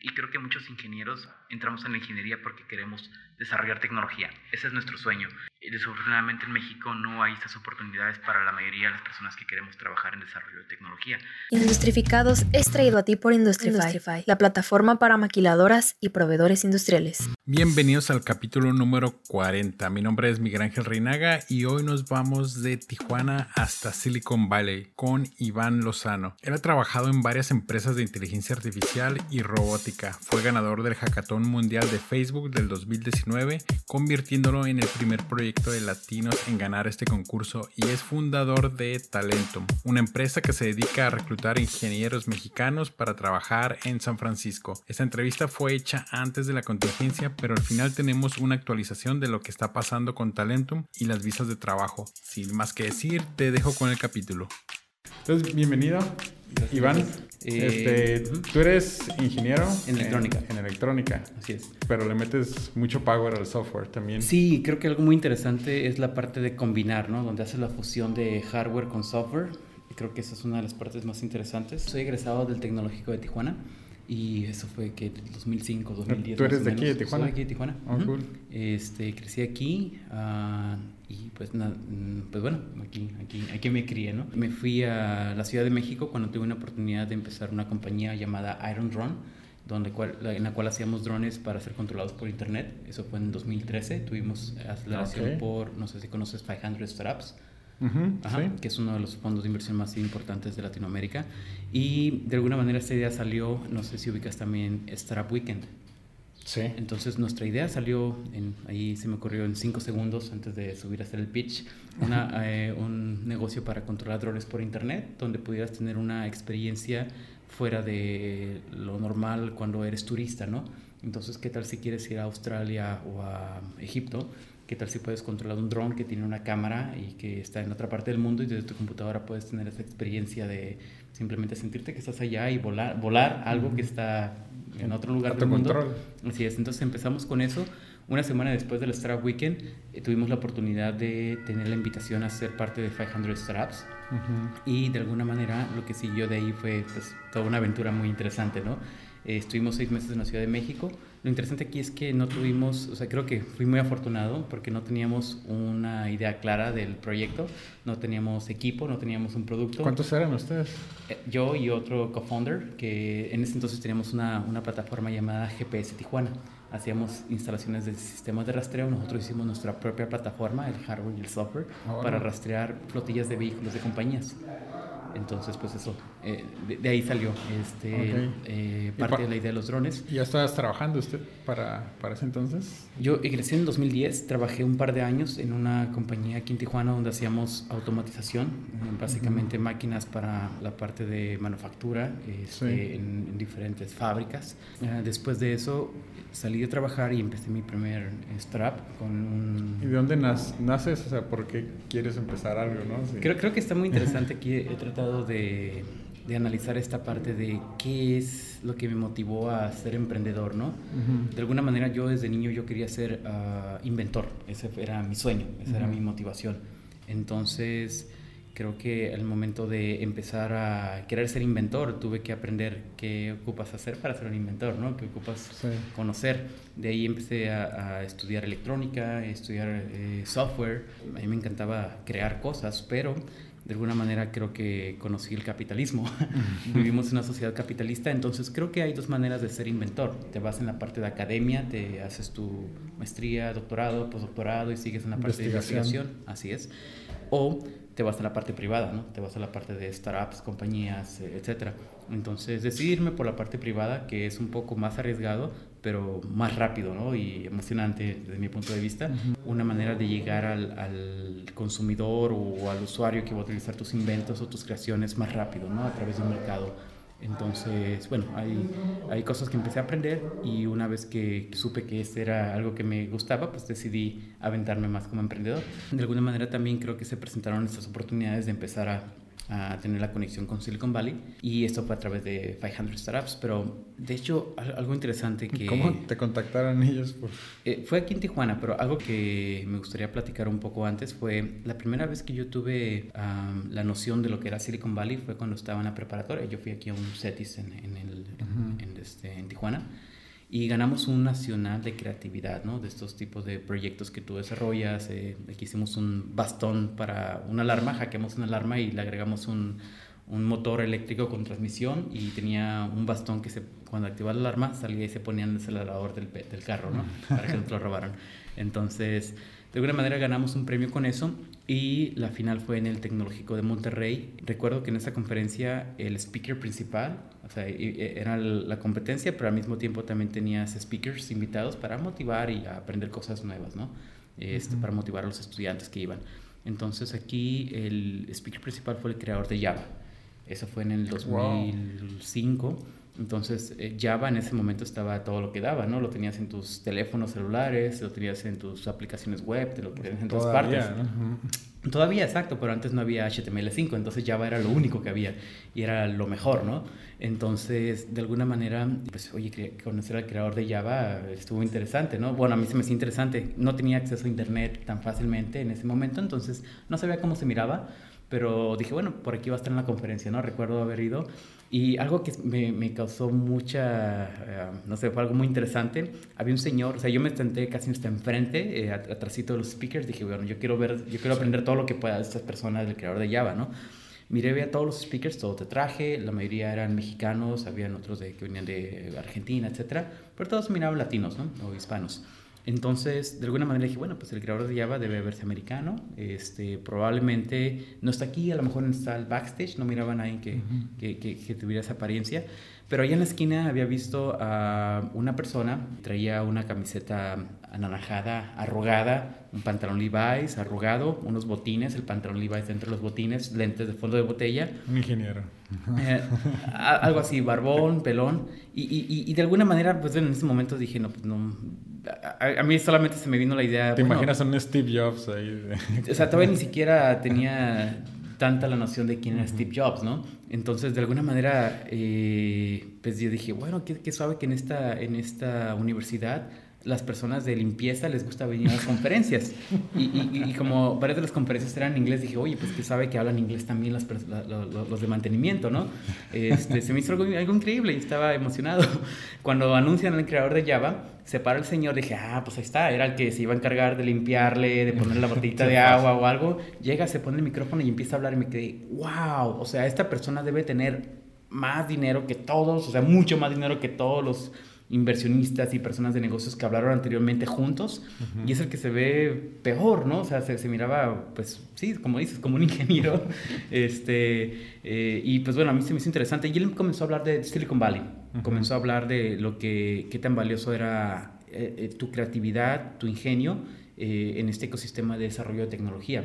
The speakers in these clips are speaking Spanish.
Y creo que muchos ingenieros entramos en la ingeniería porque queremos desarrollar tecnología. Ese es nuestro sueño. Y desafortunadamente en México no hay estas oportunidades para la mayoría de las personas que queremos trabajar en desarrollo de tecnología. Industrificados es traído a ti por Industrify, la plataforma para maquiladoras y proveedores industriales. Bienvenidos al capítulo número 40. Mi nombre es Miguel Ángel Reinaga y hoy nos vamos de Tijuana hasta Silicon Valley con Iván Lozano. Él ha trabajado en varias empresas de inteligencia artificial y robótica. Fue ganador del Hackathon Mundial de Facebook del 2019, convirtiéndolo en el primer proyecto de latinos en ganar este concurso y es fundador de Talentum, una empresa que se dedica a reclutar ingenieros mexicanos para trabajar en San Francisco. Esta entrevista fue hecha antes de la contingencia, pero al final tenemos una actualización de lo que está pasando con Talentum y las visas de trabajo. Sin más que decir, te dejo con el capítulo. Entonces, bienvenido, Iván. Eh, este, Tú eres ingeniero en electrónica. En, electrónica. Así es. Pero le metes mucho power al software también. Sí, creo que algo muy interesante es la parte de combinar, ¿no? Donde hace la fusión de hardware con software. creo que esa es una de las partes más interesantes. Soy egresado del Tecnológico de Tijuana. Y eso fue que 2005, 2010. ¿Tú eres de aquí, de Tijuana? Soy de aquí, de Tijuana. Oh, cool. este, crecí aquí uh, y pues, mm, pues bueno, aquí, aquí, aquí me crié, ¿no? Me fui a la Ciudad de México cuando tuve una oportunidad de empezar una compañía llamada Iron Drone, donde, en la cual hacíamos drones para ser controlados por internet. Eso fue en 2013. Tuvimos aceleración por, no sé si conoces 500 Startups que es uno de los fondos de inversión más importantes de Latinoamérica. Y de alguna manera esta idea salió, no sé si ubicas también Startup Weekend. Sí. Entonces nuestra idea salió, en, ahí se me ocurrió en cinco segundos antes de subir a hacer el pitch, una, eh, un negocio para controlar drones por internet, donde pudieras tener una experiencia fuera de lo normal cuando eres turista, ¿no? Entonces, ¿qué tal si quieres ir a Australia o a Egipto? ¿Qué tal si puedes controlar un dron que tiene una cámara y que está en otra parte del mundo y desde tu computadora puedes tener esa experiencia de simplemente sentirte que estás allá y volar, volar algo que está en otro lugar del mundo? Control. Así es, entonces empezamos con eso. Una semana después del Startup Weekend eh, tuvimos la oportunidad de tener la invitación a ser parte de 500 Startups y de alguna manera lo que siguió de ahí fue pues, toda una aventura muy interesante, ¿no? Eh, estuvimos seis meses en la Ciudad de México lo interesante aquí es que no tuvimos, o sea, creo que fui muy afortunado porque no teníamos una idea clara del proyecto, no teníamos equipo, no teníamos un producto. ¿Cuántos eran ustedes? Eh, yo y otro co-founder, que en ese entonces teníamos una, una plataforma llamada GPS Tijuana. Hacíamos instalaciones de sistemas de rastreo, nosotros hicimos nuestra propia plataforma, el hardware y el software, ah, para rastrear flotillas de vehículos de compañías. Entonces, pues eso, eh, de, ahí salió este, eh, parte de la idea de los drones. ¿Y ¿Ya estabas trabajando usted para, para ese entonces? Yo egresé en 2010, trabajé un par de años en una compañía aquí en Tijuana donde hacíamos automatización, básicamente máquinas para la parte de manufactura este, en, diferentes fábricas. después de eso salí de trabajar y empecé mi primer startup con un... ¿Y de dónde naces? O sea, ¿por qué quieres empezar algo, no? Creo, creo que está muy interesante aquí. Tratado de, de, analizar esta parte de qué es lo que me motivó a ser emprendedor, ¿no? De alguna manera yo desde niño yo quería ser ah, inventor. Ese era mi sueño, esa era mi motivación. Entonces creo que al momento de empezar a querer ser inventor, tuve que aprender qué ocupas hacer para ser un inventor, ¿no? ¿Qué ocupas conocer? De ahí empecé a, estudiar electrónica, a estudiar eh, software. A mí me encantaba crear cosas, pero de alguna manera creo que conocí el capitalismo. Vivimos en una sociedad capitalista, entonces creo que hay dos maneras de ser inventor. Te vas en la parte de academia, te haces tu maestría, doctorado, postdoctorado y sigues en la parte de investigación, así es. O te vas a la parte privada, ¿no? Te vas a la parte de startups, compañías, eh, etcétera. Entonces, decidirme por la parte privada, que es un poco más arriesgado, pero más rápido, ¿no? Y emocionante desde mi punto de vista. Una manera de llegar al, al, consumidor o al usuario que va a utilizar tus inventos o tus creaciones más rápido, ¿no? A través de un mercado entonces, bueno, hay, hay cosas que empecé a aprender y una vez que supe que este era algo que me gustaba, pues decidí aventarme más como emprendedor. De alguna manera también creo que se presentaron estas oportunidades de empezar a a tener la conexión con Silicon Valley y esto fue a través de 500 Startups, pero de hecho algo interesante que... ¿Cómo te contactaron ellos? Eh, fue aquí en Tijuana, pero algo que me gustaría platicar un poco antes fue la primera vez que yo tuve la noción de lo que era Silicon Valley fue cuando estaba en la preparatoria. Yo fui aquí a un CETIS en, el, en este, en Tijuana y ganamos un nacional de creatividad, ¿no? De estos tipos de proyectos que tú desarrollas. Eh, aquí hicimos un bastón para una alarma, hackeamos una alarma y le agregamos un, un motor eléctrico con transmisión y tenía un bastón que se, cuando activaba la alarma salía y se ponía en el acelerador del, del carro, ¿no? Para que no te lo robaran. Entonces, de alguna manera ganamos un premio con eso y la final fue en el Tecnológico de Monterrey. Recuerdo que en esa conferencia el speaker principal, o sea, era la competencia, pero al mismo tiempo también tenías speakers invitados para motivar y aprender cosas nuevas, ¿no? Este, Para motivar a los estudiantes que iban. Entonces aquí el speaker principal fue el creador de Java. Eso fue en el 2005. Entonces, eh, Java en ese momento estaba todo lo que daba, ¿no? Lo tenías en tus teléfonos celulares, lo tenías en tus aplicaciones web, lo tenías en todas partes. Todavía, exacto, pero antes no había HTML5, entonces Java era lo único que había y era lo mejor, ¿no? Entonces, de alguna manera, pues, oye, conocer al creador de Java estuvo interesante, ¿no? Bueno, a mí se me hacía interesante. No tenía acceso a Internet tan fácilmente en ese momento, entonces no sabía cómo se miraba, pero dije, bueno, por aquí va a estar en la conferencia, ¿no? Recuerdo haber ido y algo que me, me causó mucha, eh, no sé, fue algo muy interesante. Había un señor, o sea, yo me senté casi hasta enfrente, eh, atrásito de los speakers, dije, bueno, yo quiero ver, yo quiero aprender todo lo que pueda de estas personas, del creador de Java, ¿no? Miré, veía todos los speakers, todo te traje, la mayoría eran mexicanos, habían otros de, que venían de Argentina, etcétera, pero todos miraban latinos, ¿no? O hispanos. Entonces, de alguna manera dije, bueno, pues el creador de Java debe verse americano. Este, probablemente no está aquí, a lo mejor está el backstage, no miraba a nadie que, que, que, tuviera esa apariencia. Pero allá en la esquina había visto a una persona, traía una camiseta anaranjada, arrugada, un pantalón Levi's arrugado, unos botines, el pantalón Levi's dentro de los botines, lentes de fondo de botella. Un ingeniero. Eh, algo así, barbón, pelón. Y, y, y, de alguna manera, pues en ese momento dije, no, pues no, a, mí solamente se me vino la idea. ¿Te imaginas a un Steve Jobs ahí? O sea, todavía ni siquiera tenía tanta la noción de quién era Steve Jobs, ¿no? Entonces, de alguna manera, eh, pues yo dije, bueno, qué, qué, suave que en esta, en esta universidad las personas de limpieza les gusta venir a las conferencias. Y, y, como varias de las conferencias eran en inglés, dije, oye, pues que sabe que hablan inglés también las, los de mantenimiento, ¿no? Este, se me hizo algo, algo, increíble y estaba emocionado. Cuando anuncian al creador de Java, se para el señor, dije, ah, pues ahí está, era el que se iba a encargar de limpiarle, de poner la botellita de agua o algo. Llega, se pone el micrófono y empieza a hablar y me quedé, wow, o sea, esta persona debe tener más dinero que todos, o sea, mucho más dinero que todos los inversionistas y personas de negocios que hablaron anteriormente juntos y es el que se ve peor, ¿no? O sea, se, se miraba, pues sí, como dices, como un ingeniero. este, eh, y pues bueno, a mí se me hizo interesante. Y él comenzó a hablar de Silicon Valley, comenzó a hablar de lo que, qué tan valioso era eh, eh, tu creatividad, tu ingenio en este ecosistema de desarrollo de tecnología.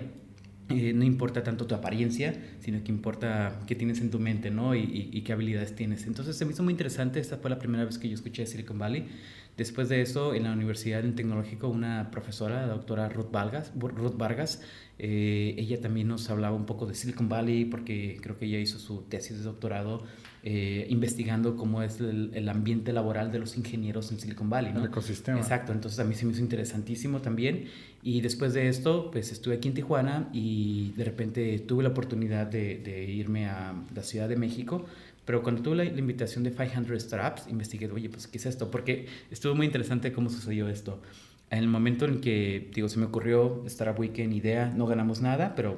Eh, no importa tanto tu apariencia, sino que importa qué tienes en tu mente, ¿no? Y, y, qué habilidades tienes. Entonces se me hizo muy interesante, esta fue la primera vez que yo escuché Silicon Valley. Después de eso, en la Universidad en Tecnológico, una profesora, la doctora Ruth Vargas, Ruth Vargas eh, ella también nos hablaba un poco de Silicon Valley, porque creo que ella hizo su tesis de doctorado eh, investigando cómo es el, ambiente laboral de los ingenieros en Silicon Valley. ¿no? El ecosistema. Exacto, entonces a mí se me hizo interesantísimo también. Y después de esto, pues estuve aquí en Tijuana y de repente tuve la oportunidad de, irme a la Ciudad de México. Pero cuando tuve la, invitación de 500 Startups, investigué, oye, pues, ¿qué es esto? Porque estuvo muy interesante cómo sucedió esto. En el momento en que, digo, se me ocurrió Startup Weekend idea, no ganamos nada, pero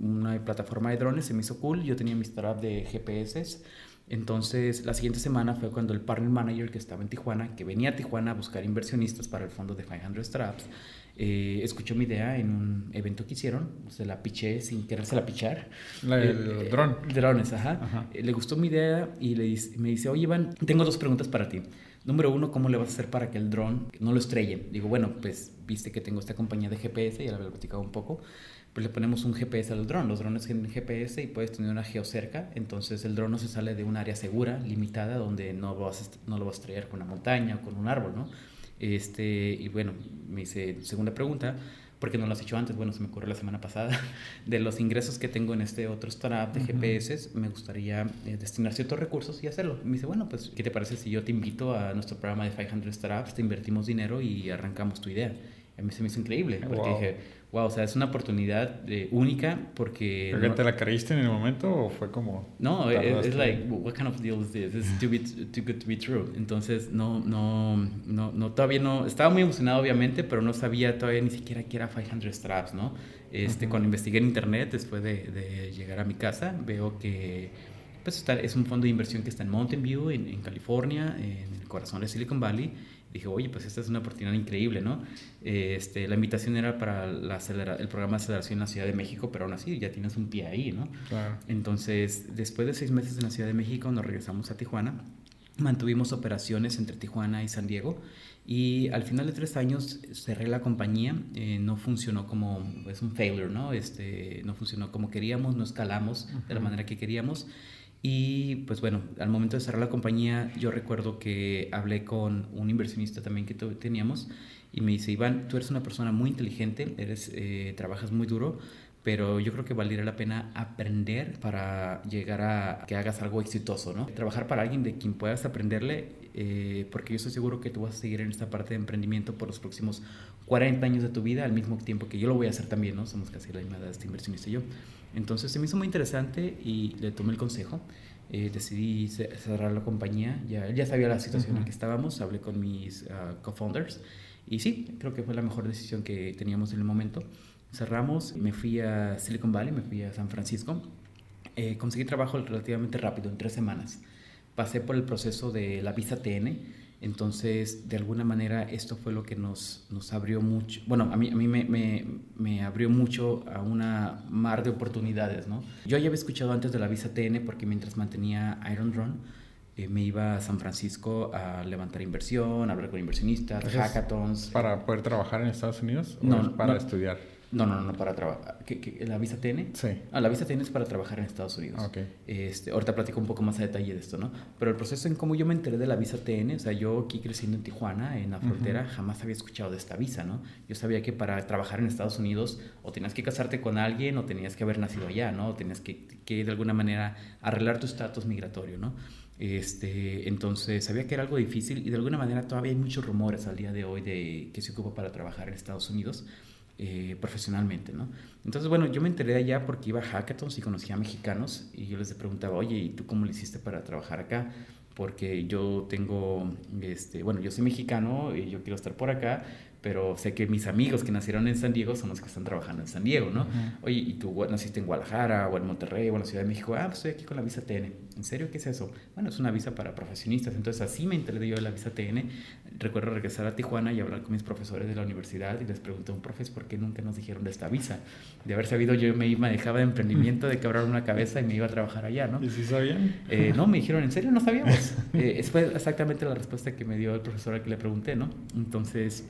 una plataforma de drones se me hizo cool. Yo tenía mi startup de GPS entonces, la siguiente semana fue cuando el partner manager que estaba en Tijuana, que venía a Tijuana a buscar inversionistas para el fondo de 500 Straps, eh, escuchó mi idea en un evento que hicieron, se la piché sin quererse la pichar. La, el, eh, dron. Drones, ajá. Eh, le gustó mi idea y le me dice, oye Iván, tengo dos preguntas para ti. Número uno, ¿cómo le vas a hacer para que el dron no lo estrelle? Digo, bueno, pues viste que tengo esta compañía de GPS, ya la había platicado un poco pues le ponemos un GPS al dron. Los drones tienen GPS y puedes tener una geocerca, entonces el dron no se sale de un área segura, limitada, donde no, vas no lo vas a estrellar con una montaña o con un árbol, ¿no? Este, y bueno, me dice, segunda pregunta, ¿por qué no lo has hecho antes? Bueno, se me ocurrió la semana pasada. De los ingresos que tengo en este otro startup de GPS, me gustaría eh, destinar ciertos recursos y hacerlo. me dice, bueno, pues, ¿qué te parece si yo te invito a nuestro programa de 500 Startups, te invertimos dinero y arrancamos tu idea? A mí se me hizo increíble, porque dije, wow, o sea, es una oportunidad eh, única porque... ¿Pero no, te la creíste en el momento o fue como...? No, es, es like, what kind of deal is this? It's too, too good to be true. Entonces, no, no, no, no, todavía no... Estaba muy emocionado, obviamente, pero no sabía todavía ni siquiera que era 500 straps, ¿no? Este, Cuando investigué en internet, después de, de, llegar a mi casa, veo que pues está, es un fondo de inversión que está en Mountain View, en, en California, en el corazón de Silicon Valley, dije, oye, pues esta es una oportunidad increíble, ¿no? Este, la invitación era para la el programa de aceleración en la Ciudad de México, pero aún así ya tienes un pie ahí, ¿no? Claro. Entonces, después de seis meses en la Ciudad de México, nos regresamos a Tijuana. Mantuvimos operaciones entre Tijuana y San Diego y al final de tres años cerré la compañía, eh, no funcionó como, es un failure, ¿no? Este, no funcionó como queríamos, no escalamos de la manera que queríamos y pues bueno, al momento de cerrar la compañía, yo recuerdo que hablé con un inversionista también que teníamos y me dice, Iván, tú eres una persona muy inteligente, eres, eh, trabajas muy duro, pero yo creo que valdría la pena aprender para llegar a que hagas algo exitoso, ¿no? Trabajar para alguien de quien puedas aprenderle, eh, porque yo estoy seguro que tú vas a seguir en esta parte de emprendimiento por los próximos 40 años de tu vida, al mismo tiempo que yo lo voy a hacer también, ¿no? Somos casi la misma edad, este inversionista y yo. Entonces se me hizo muy interesante y le tomé el consejo. Eh, decidí cerrar la compañía, ya, ya sabía la situación en la que estábamos, hablé con mis uh, co-founders y sí, creo que fue la mejor decisión que teníamos en el momento. Cerramos, me fui a Silicon Valley, me fui a San Francisco, eh, conseguí trabajo relativamente rápido, en tres semanas. Pasé por el proceso de la visa TN, entonces, de alguna manera, esto fue lo que nos, nos abrió mucho, bueno, a mí, a mí me, me, me, abrió mucho a una mar de oportunidades, ¿no? Yo ya había escuchado antes de la visa TN porque mientras mantenía Iron Run, eh, me iba a San Francisco a levantar inversión, a hablar con inversionistas, hackathons. ¿Para poder trabajar en Estados Unidos? no, para estudiar. No, no, no, para trabajar. ¿La visa TN? Sí. Ah, la visa TN es para trabajar en Estados Unidos. Ok. Este, ahorita platico un poco más a detalle de esto, ¿no? Pero el proceso en cómo yo me enteré de la visa TN, o sea, yo aquí creciendo en Tijuana, en la frontera, jamás había escuchado de esta visa, ¿no? Yo sabía que para trabajar en Estados Unidos o tenías que casarte con alguien o tenías que haber nacido allá, ¿no? O tenías que, que de alguna manera arreglar tu estatus migratorio, ¿no? Este, entonces sabía que era algo difícil y de alguna manera todavía hay muchos rumores al día de hoy de que se ocupa para trabajar en Estados Unidos. Eh, profesionalmente, ¿no? Entonces, bueno, yo me enteré de allá porque iba a hackathons y conocía a mexicanos y yo les preguntaba, oye, ¿y tú cómo le hiciste para trabajar acá? Porque yo tengo, este, bueno, yo soy mexicano y yo quiero estar por acá, pero sé que mis amigos que nacieron en San Diego son los que están trabajando en San Diego, ¿no? Oye, ¿y tú naciste en Guadalajara o en Monterrey o en la Ciudad de México? Ah, pues estoy aquí con la visa TN. ¿En serio qué es eso? Bueno, es una visa para profesionistas. Entonces así me enteré yo de la visa TN. Recuerdo regresar a Tijuana y hablar con mis profesores de la universidad y les pregunté a un profesor por qué nunca nos dijeron de esta visa. De haber sabido yo me manejaba de emprendimiento, de quebrar una cabeza y me iba a trabajar allá, ¿no? ¿Y si sabían? Eh, no, me dijeron, ¿en serio no sabíamos? eh, fue exactamente la respuesta que me dio el profesor al que le pregunté, ¿no? Entonces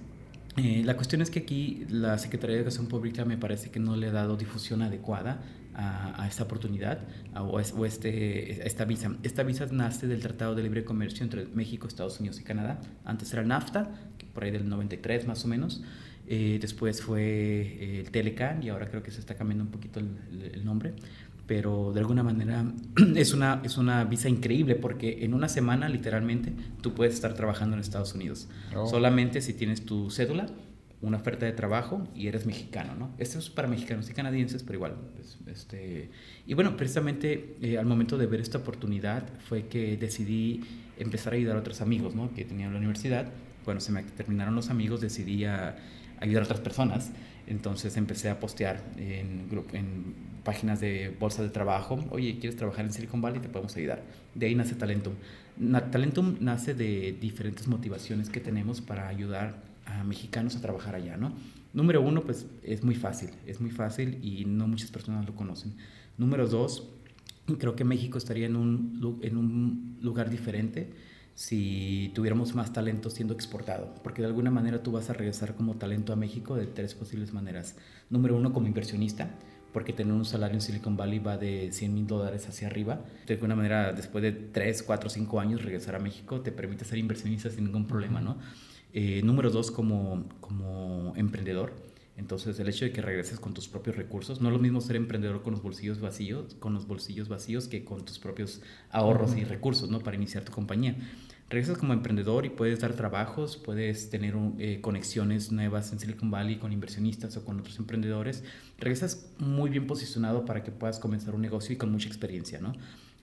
eh, la cuestión es que aquí la Secretaría de Educación Pública me parece que no le ha dado difusión adecuada a, esta oportunidad o, este, esta visa. Esta visa nace del Tratado de Libre Comercio entre México, Estados Unidos y Canadá. Antes era NAFTA, por ahí del 93 más o menos. Eh, después fue eh, el Telecan y ahora creo que se está cambiando un poquito el nombre pero de alguna manera es una, es una visa increíble porque en una semana literalmente tú puedes estar trabajando en Estados Unidos. Oh. Solamente si tienes tu cédula, una oferta de trabajo y eres mexicano, ¿no? Esto es para mexicanos y canadienses, pero igual. Pues, este, y bueno, precisamente eh, al momento de ver esta oportunidad fue que decidí empezar a ayudar a otros amigos, ¿no? Que tenían la universidad. Bueno, se me terminaron los amigos, decidí a ayudar a otras personas. Entonces empecé a postear en, en páginas de bolsa de trabajo. Oye, ¿quieres trabajar en Silicon Valley? Te podemos ayudar. De ahí nace Talentum. Talentum nace de diferentes motivaciones que tenemos para ayudar mexicanos a trabajar allá, ¿no? Número uno, pues es muy fácil, es muy fácil y no muchas personas lo conocen. Número dos, creo que México estaría en un, en un lugar diferente si tuviéramos más talento siendo exportado, porque de alguna manera tú vas a regresar como talento a México de tres posibles maneras. Número uno, como inversionista, porque tener un salario en Silicon Valley va de 100 mil dólares hacia arriba. De alguna manera, después de 3, 4, 5 años, regresar a México te permite ser inversionista sin ningún problema, ¿no? Eh, número dos, como, como emprendedor entonces, el hecho de que regreses con tus propios recursos, no es lo mismo ser emprendedor con los bolsillos vacíos, con los bolsillos vacíos que con tus propios ahorros y recursos, ¿no? Para iniciar tu compañía. regresas como emprendedor y puedes dar trabajos, puedes tener eh, conexiones nuevas en Silicon Valley con inversionistas o con otros emprendedores. Regresas muy bien posicionado para que puedas comenzar un negocio y con mucha experiencia, ¿no?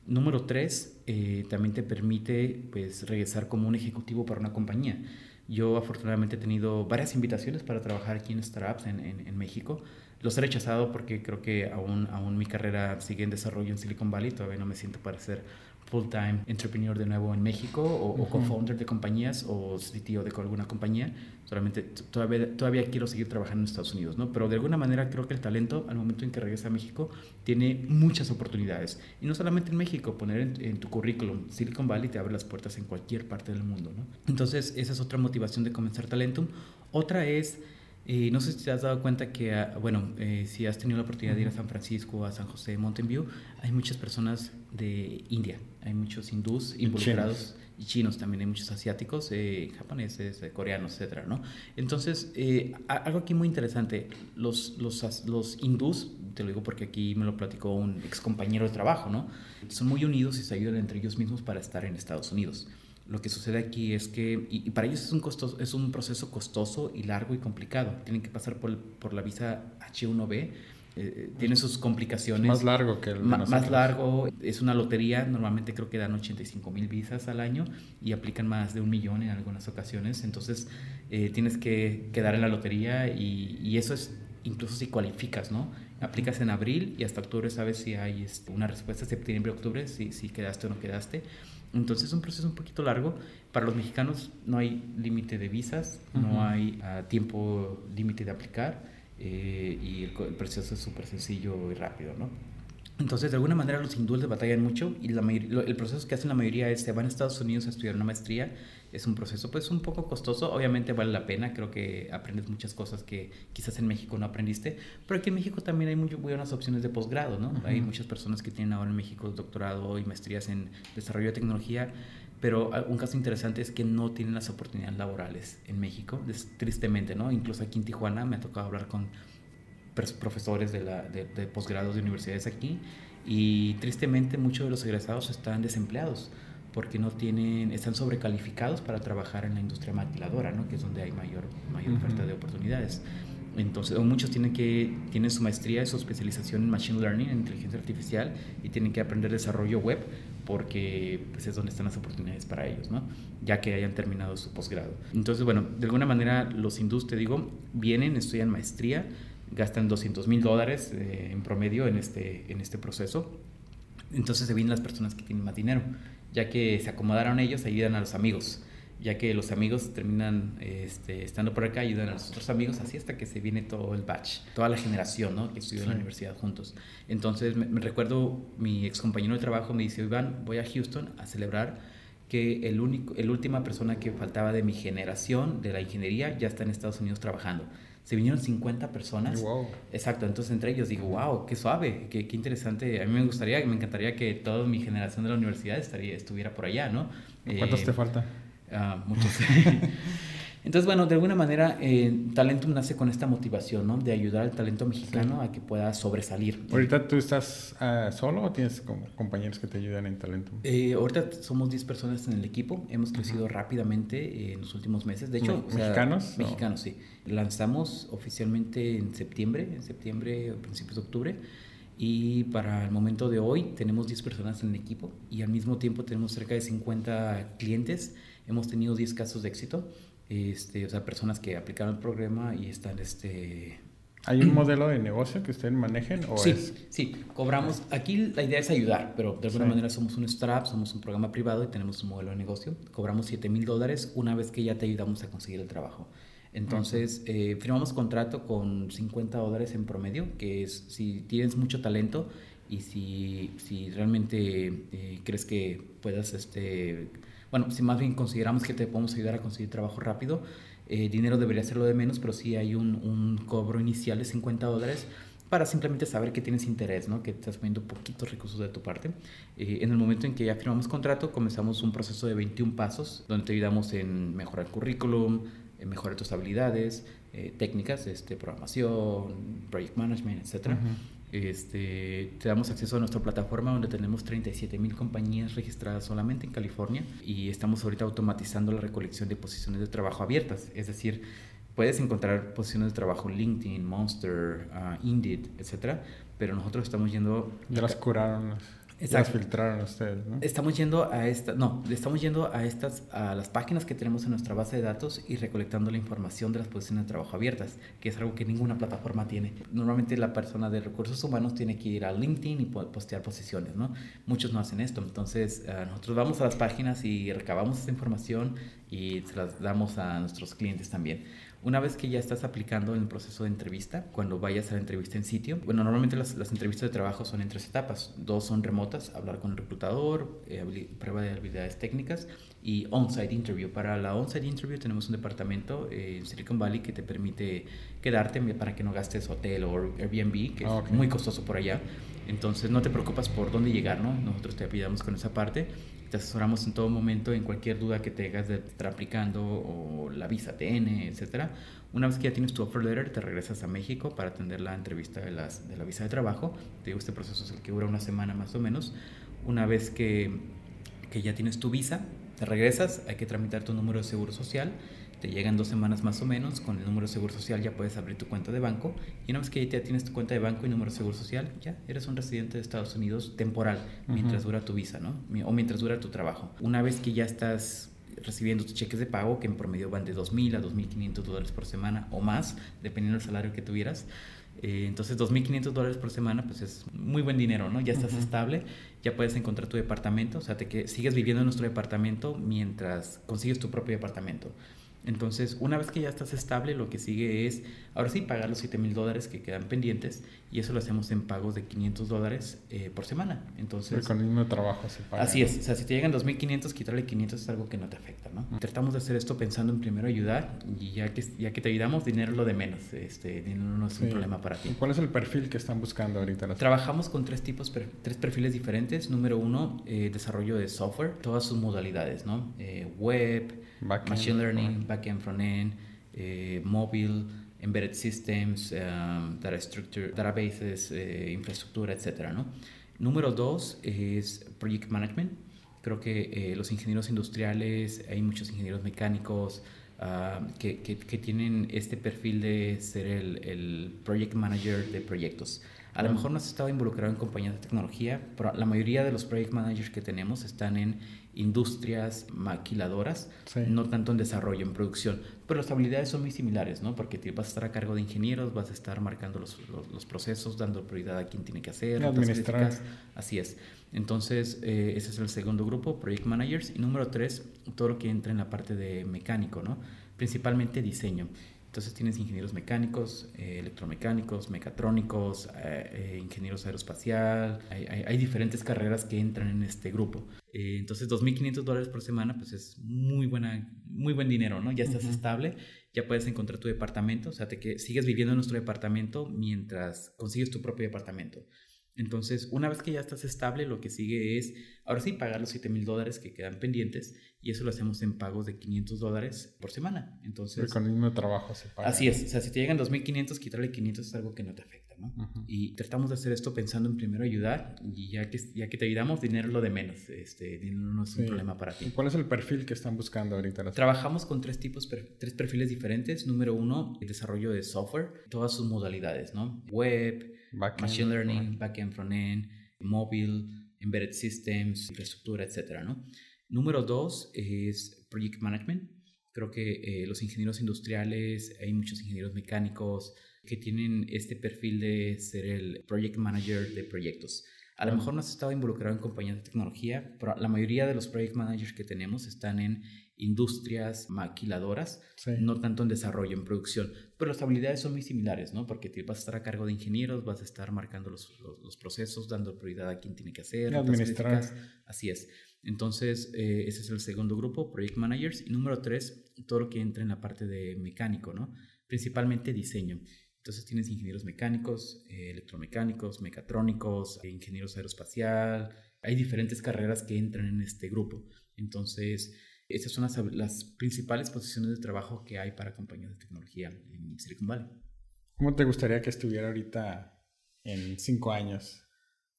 Número tres, eh, también te permite pues, regresar como un ejecutivo para una compañía. Yo afortunadamente he tenido varias invitaciones para trabajar aquí en startups en, en, México. Los he rechazado porque creo que aún, aún mi carrera sigue en desarrollo en Silicon Valley. Todavía no me siento para ser full-time entrepreneur de nuevo en México o, co-founder de compañías o CTO de alguna compañía. Solamente todavía, todavía quiero seguir trabajando en Estados Unidos, ¿no? Pero de alguna manera creo que el talento, al momento en que regresa a México, tiene muchas oportunidades. Y no solamente en México, poner en, tu currículum Silicon Valley te abre las puertas en cualquier parte del mundo, ¿no? Entonces, esa es otra motivación de comenzar Talentum. Otra es y no sé si te has dado cuenta que, ah, bueno, eh, si has tenido la oportunidad de ir a San Francisco, a San José, Mountain View, hay muchas personas de India, hay muchos hindús involucrados. Y chinos también, hay muchos asiáticos, eh, japoneses, eh, coreanos, etcétera, ¿no? Entonces, algo aquí muy interesante, los, los, los hindús, te lo digo porque aquí me lo platicó un ex compañero de trabajo, ¿no? Son muy unidos y se ayudan entre ellos mismos para estar en Estados Unidos. Lo que sucede aquí es que, y, para ellos es un, costoso, es un proceso costoso y largo y complicado. Tienen que pasar por, por la visa H1B. Eh, eh, tiene sus complicaciones. Más largo que el Más largo, es una lotería, normalmente creo que dan 85 mil visas al año y aplican más de un millón en algunas ocasiones, entonces eh, tienes que quedar en la lotería y, y, eso es incluso si cualificas, ¿no? Aplicas en abril y hasta octubre sabes si hay este, una respuesta, septiembre, octubre, si, si quedaste o no quedaste. Entonces es un proceso un poquito largo. Para los mexicanos no hay límite de visas, no hay ah, tiempo límite de aplicar eh, y el, el, proceso es súper sencillo y rápido, ¿no? Entonces, de alguna manera, los hindúes batallan mucho y la el proceso que hacen la mayoría es se van a Estados Unidos a estudiar una maestría. Es un proceso, pues, un poco costoso. Obviamente vale la pena. Creo que aprendes muchas cosas que quizás en México no aprendiste. Pero aquí en México también hay muy buenas opciones de posgrado, ¿no? Hay muchas personas que tienen ahora en México doctorado y maestrías en desarrollo de tecnología. Pero un caso interesante es que no tienen las oportunidades laborales en México, tristemente, ¿no? Incluso aquí en Tijuana me ha tocado hablar con profesores de, la, de, posgrados de universidades aquí y tristemente muchos de los egresados están desempleados porque no tienen, están sobrecalificados para trabajar en la industria maquiladora, ¿no? que es donde hay mayor, mayor oferta de oportunidades. Entonces, muchos tienen que tienen su maestría su especialización en Machine Learning, en inteligencia artificial, y tienen que aprender desarrollo web porque pues, es donde están las oportunidades para ellos, ¿no? ya que hayan terminado su posgrado. Entonces, bueno, de alguna manera los hindús, te digo, vienen, estudian maestría, gastan 200 mil dólares eh, en promedio en este, en este proceso. Entonces se vienen las personas que tienen más dinero, ya que se acomodaron ellos, ayudan a los amigos, ya que los amigos terminan este, estando por acá, ayudan a los otros amigos, así hasta que se viene todo el batch, toda la generación ¿no? que estudió en la universidad juntos. Entonces me, recuerdo, mi ex compañero de trabajo me dice, Iván, voy a Houston a celebrar que el único, el última persona que faltaba de mi generación de la ingeniería ya está en Estados Unidos trabajando se vinieron 50 personas. Wow. Exacto, entonces entre ellos digo, wow, qué suave, qué, qué, interesante. A mí me gustaría, me encantaría que toda mi generación de la universidad estaría, estuviera por allá, ¿no? ¿Cuántos te eh, falta? Uh, muchos. Entonces, bueno, de alguna manera, eh, Talentum nace con esta motivación, ¿no? De ayudar al talento mexicano a que pueda sobresalir. ¿Ahorita tú estás uh, solo o tienes como compañeros que te ayudan en Talentum? Eh, ahorita somos 10 personas en el equipo. Hemos crecido rápidamente en los últimos meses. De hecho, ¿mexicanos? mexicanos, sí. Lanzamos oficialmente en septiembre, en septiembre o principios de octubre. Y para el momento de hoy tenemos 10 personas en el equipo y al mismo tiempo tenemos cerca de 50 clientes. Hemos tenido 10 casos de éxito este, o sea, personas que aplicaron el programa y están, este... ¿Hay un modelo de negocio que ustedes manejen? O sí, sí, cobramos. Aquí la idea es ayudar, pero de alguna manera somos un startup, somos un programa privado y tenemos un modelo de negocio. Cobramos 7 mil dólares una vez que ya te ayudamos a conseguir el trabajo. Entonces, eh, firmamos contrato con 50 dólares en promedio, que es si tienes mucho talento y si, si realmente eh, crees que puedas este, bueno, si más bien consideramos que te podemos ayudar a conseguir trabajo rápido, eh, dinero debería ser lo de menos, pero sí hay un, un, cobro inicial de 50 dólares para simplemente saber que tienes interés, ¿no? que estás poniendo poquitos recursos de tu parte. Eh, en el momento en que ya firmamos contrato, comenzamos un proceso de 21 pasos, donde te ayudamos en mejorar el currículum, en mejorar tus habilidades, eh, técnicas, este, programación, project management, etc. Este, te damos acceso a nuestra plataforma donde tenemos 37 mil compañías registradas solamente en California y estamos ahorita automatizando la recolección de posiciones de trabajo abiertas. Es decir, puedes encontrar posiciones de trabajo en LinkedIn, Monster, uh, Indeed, etcétera, pero nosotros estamos yendo... Ya las curaron. Exacto. Las filtraron ustedes, ¿no? Estamos yendo a esta, no, estamos yendo a estas, a las páginas que tenemos en nuestra base de datos y recolectando la información de las posiciones de trabajo abiertas, que es algo que ninguna plataforma tiene. Normalmente la persona de recursos humanos tiene que ir a LinkedIn y postear posiciones, ¿no? Muchos no hacen esto, entonces eh, nosotros vamos a las páginas y recabamos esa información y se las damos a nuestros clientes también. Una vez que ya estás aplicando en el proceso de entrevista, cuando vayas a la entrevista en sitio, bueno, normalmente las, entrevistas de trabajo son en tres etapas. Dos son remotas, hablar con el reclutador, eh, prueba de habilidades técnicas y on-site interview. Para la on-site interview tenemos un departamento eh, en Silicon Valley que te permite quedarte para que no gastes hotel o Airbnb, que es ah, muy costoso por allá. Entonces no te preocupas por dónde llegar, ¿no? Nosotros te ayudamos con esa parte te asesoramos en todo momento en cualquier duda que tengas de estar aplicando o la visa TN, etcétera. Una vez que ya tienes tu offer letter, te regresas a México para atender la entrevista de, las, de la visa de trabajo. Te digo, este proceso es el que dura una semana más o menos. Una vez que, que ya tienes tu visa, te regresas, hay que tramitar tu número de seguro social te llegan dos semanas más o menos, con el número de seguro social ya puedes abrir tu cuenta de banco y una vez que ya tienes tu cuenta de banco y número de seguro social, ya eres un residente de Estados Unidos temporal mientras dura tu visa, ¿no? O mientras dura tu trabajo. Una vez que ya estás recibiendo tus cheques de pago, que en promedio van de 2.000 a 2.500 dólares por semana o más, dependiendo del salario que tuvieras. Eh, entonces, 2.500 dólares por semana, pues es muy buen dinero, ¿no? Ya estás estable, ya puedes encontrar tu departamento, o sea, te que sigues viviendo en nuestro departamento mientras consigues tu propio departamento. Entonces, una vez que ya estás estable, lo que sigue es, ahora sí, pagar los 7 mil dólares que quedan pendientes y eso lo hacemos en pagos de 500 dólares eh, por semana. Entonces, con el mismo trabajo se paga. Así es, o sea, si te llegan 2.500, quitarle 500 es algo que no te afecta, ¿no? Tratamos de hacer esto pensando en primero ayudar y ya que, ya que te ayudamos, dinero lo de menos, este, dinero no es un problema para ti. ¿Cuál es el perfil que están buscando ahorita? Trabajamos con tres tipos, tres perfiles diferentes. Número uno, eh, desarrollo de software, todas sus modalidades, ¿no? Eh, web, machine learning, backend, frontend, eh, mobile, embedded systems, um, data structure, databases, eh, infraestructura, etc. ¿no? Número dos es project management. Creo que eh, los ingenieros industriales, hay muchos ingenieros mecánicos uh, que, que, que, tienen este perfil de ser el, el project manager de proyectos. A lo mejor no has estado involucrado en compañías de tecnología, pero la mayoría de los project managers que tenemos están en industrias maquiladoras, no tanto en desarrollo, en producción. Pero las habilidades son muy similares, ¿no? Porque vas a estar a cargo de ingenieros, vas a estar marcando los, los, procesos, dando prioridad a quién tiene que hacer, administrar. Así es. Entonces, eh, ese es el segundo grupo, Project Managers. Y número tres, todo lo que entra en la parte de mecánico, ¿no? Principalmente diseño. Entonces tienes ingenieros mecánicos, eh, electromecánicos, mecatrónicos, eh, eh, ingenieros aeroespacial, hay, hay, diferentes carreras que entran en este grupo. entonces 2.500 dólares por semana pues es muy, buena, muy buen dinero, ¿no? Ya estás estable, ya puedes encontrar tu departamento, o sea, te que sigues viviendo en nuestro departamento mientras consigues tu propio departamento. Entonces, una vez que ya estás estable, lo que sigue es, ahora sí, pagar los 7 mil dólares que quedan pendientes y eso lo hacemos en pagos de 500 dólares por semana. Entonces, con el mismo trabajo se paga. Así es, o sea, si te llegan 2.500, quitarle 500 es algo que no te afecta, ¿no? Y tratamos de hacer esto pensando en primero ayudar y ya que, ya que te ayudamos, dinero lo de menos, este, dinero no es un problema para ti. ¿Y cuál es el perfil que están buscando ahorita? Trabajamos con tres tipos, tres perfiles diferentes. Número uno, el desarrollo de software, todas sus modalidades, ¿no? Web, machine learning, backend, frontend, mobile, embedded systems, infraestructura, etcétera, ¿no? Número dos es project management. Creo que eh, los ingenieros industriales, hay muchos ingenieros mecánicos que tienen este perfil de ser el project manager de proyectos. A lo mejor no has estado involucrado en compañías de tecnología, pero la mayoría de los project managers que tenemos están en industrias maquiladoras, no tanto en desarrollo, en producción. Pero las habilidades son muy similares, ¿no? Porque vas a estar a cargo de ingenieros, vas a estar marcando los, los, procesos, dando prioridad a quién tiene que hacer. Administrar. Así es. Entonces, eh, ese es el segundo grupo, Project Managers. Y número tres, todo lo que entra en la parte de mecánico, ¿no? Principalmente diseño. Entonces tienes ingenieros mecánicos, eh, electromecánicos, mecatrónicos, ingenieros aeroespacial. Hay diferentes carreras que entran en este grupo. Entonces, esas son las, las principales posiciones de trabajo que hay para compañías de tecnología en Silicon Valley. ¿Cómo te gustaría que estuviera ahorita en cinco años?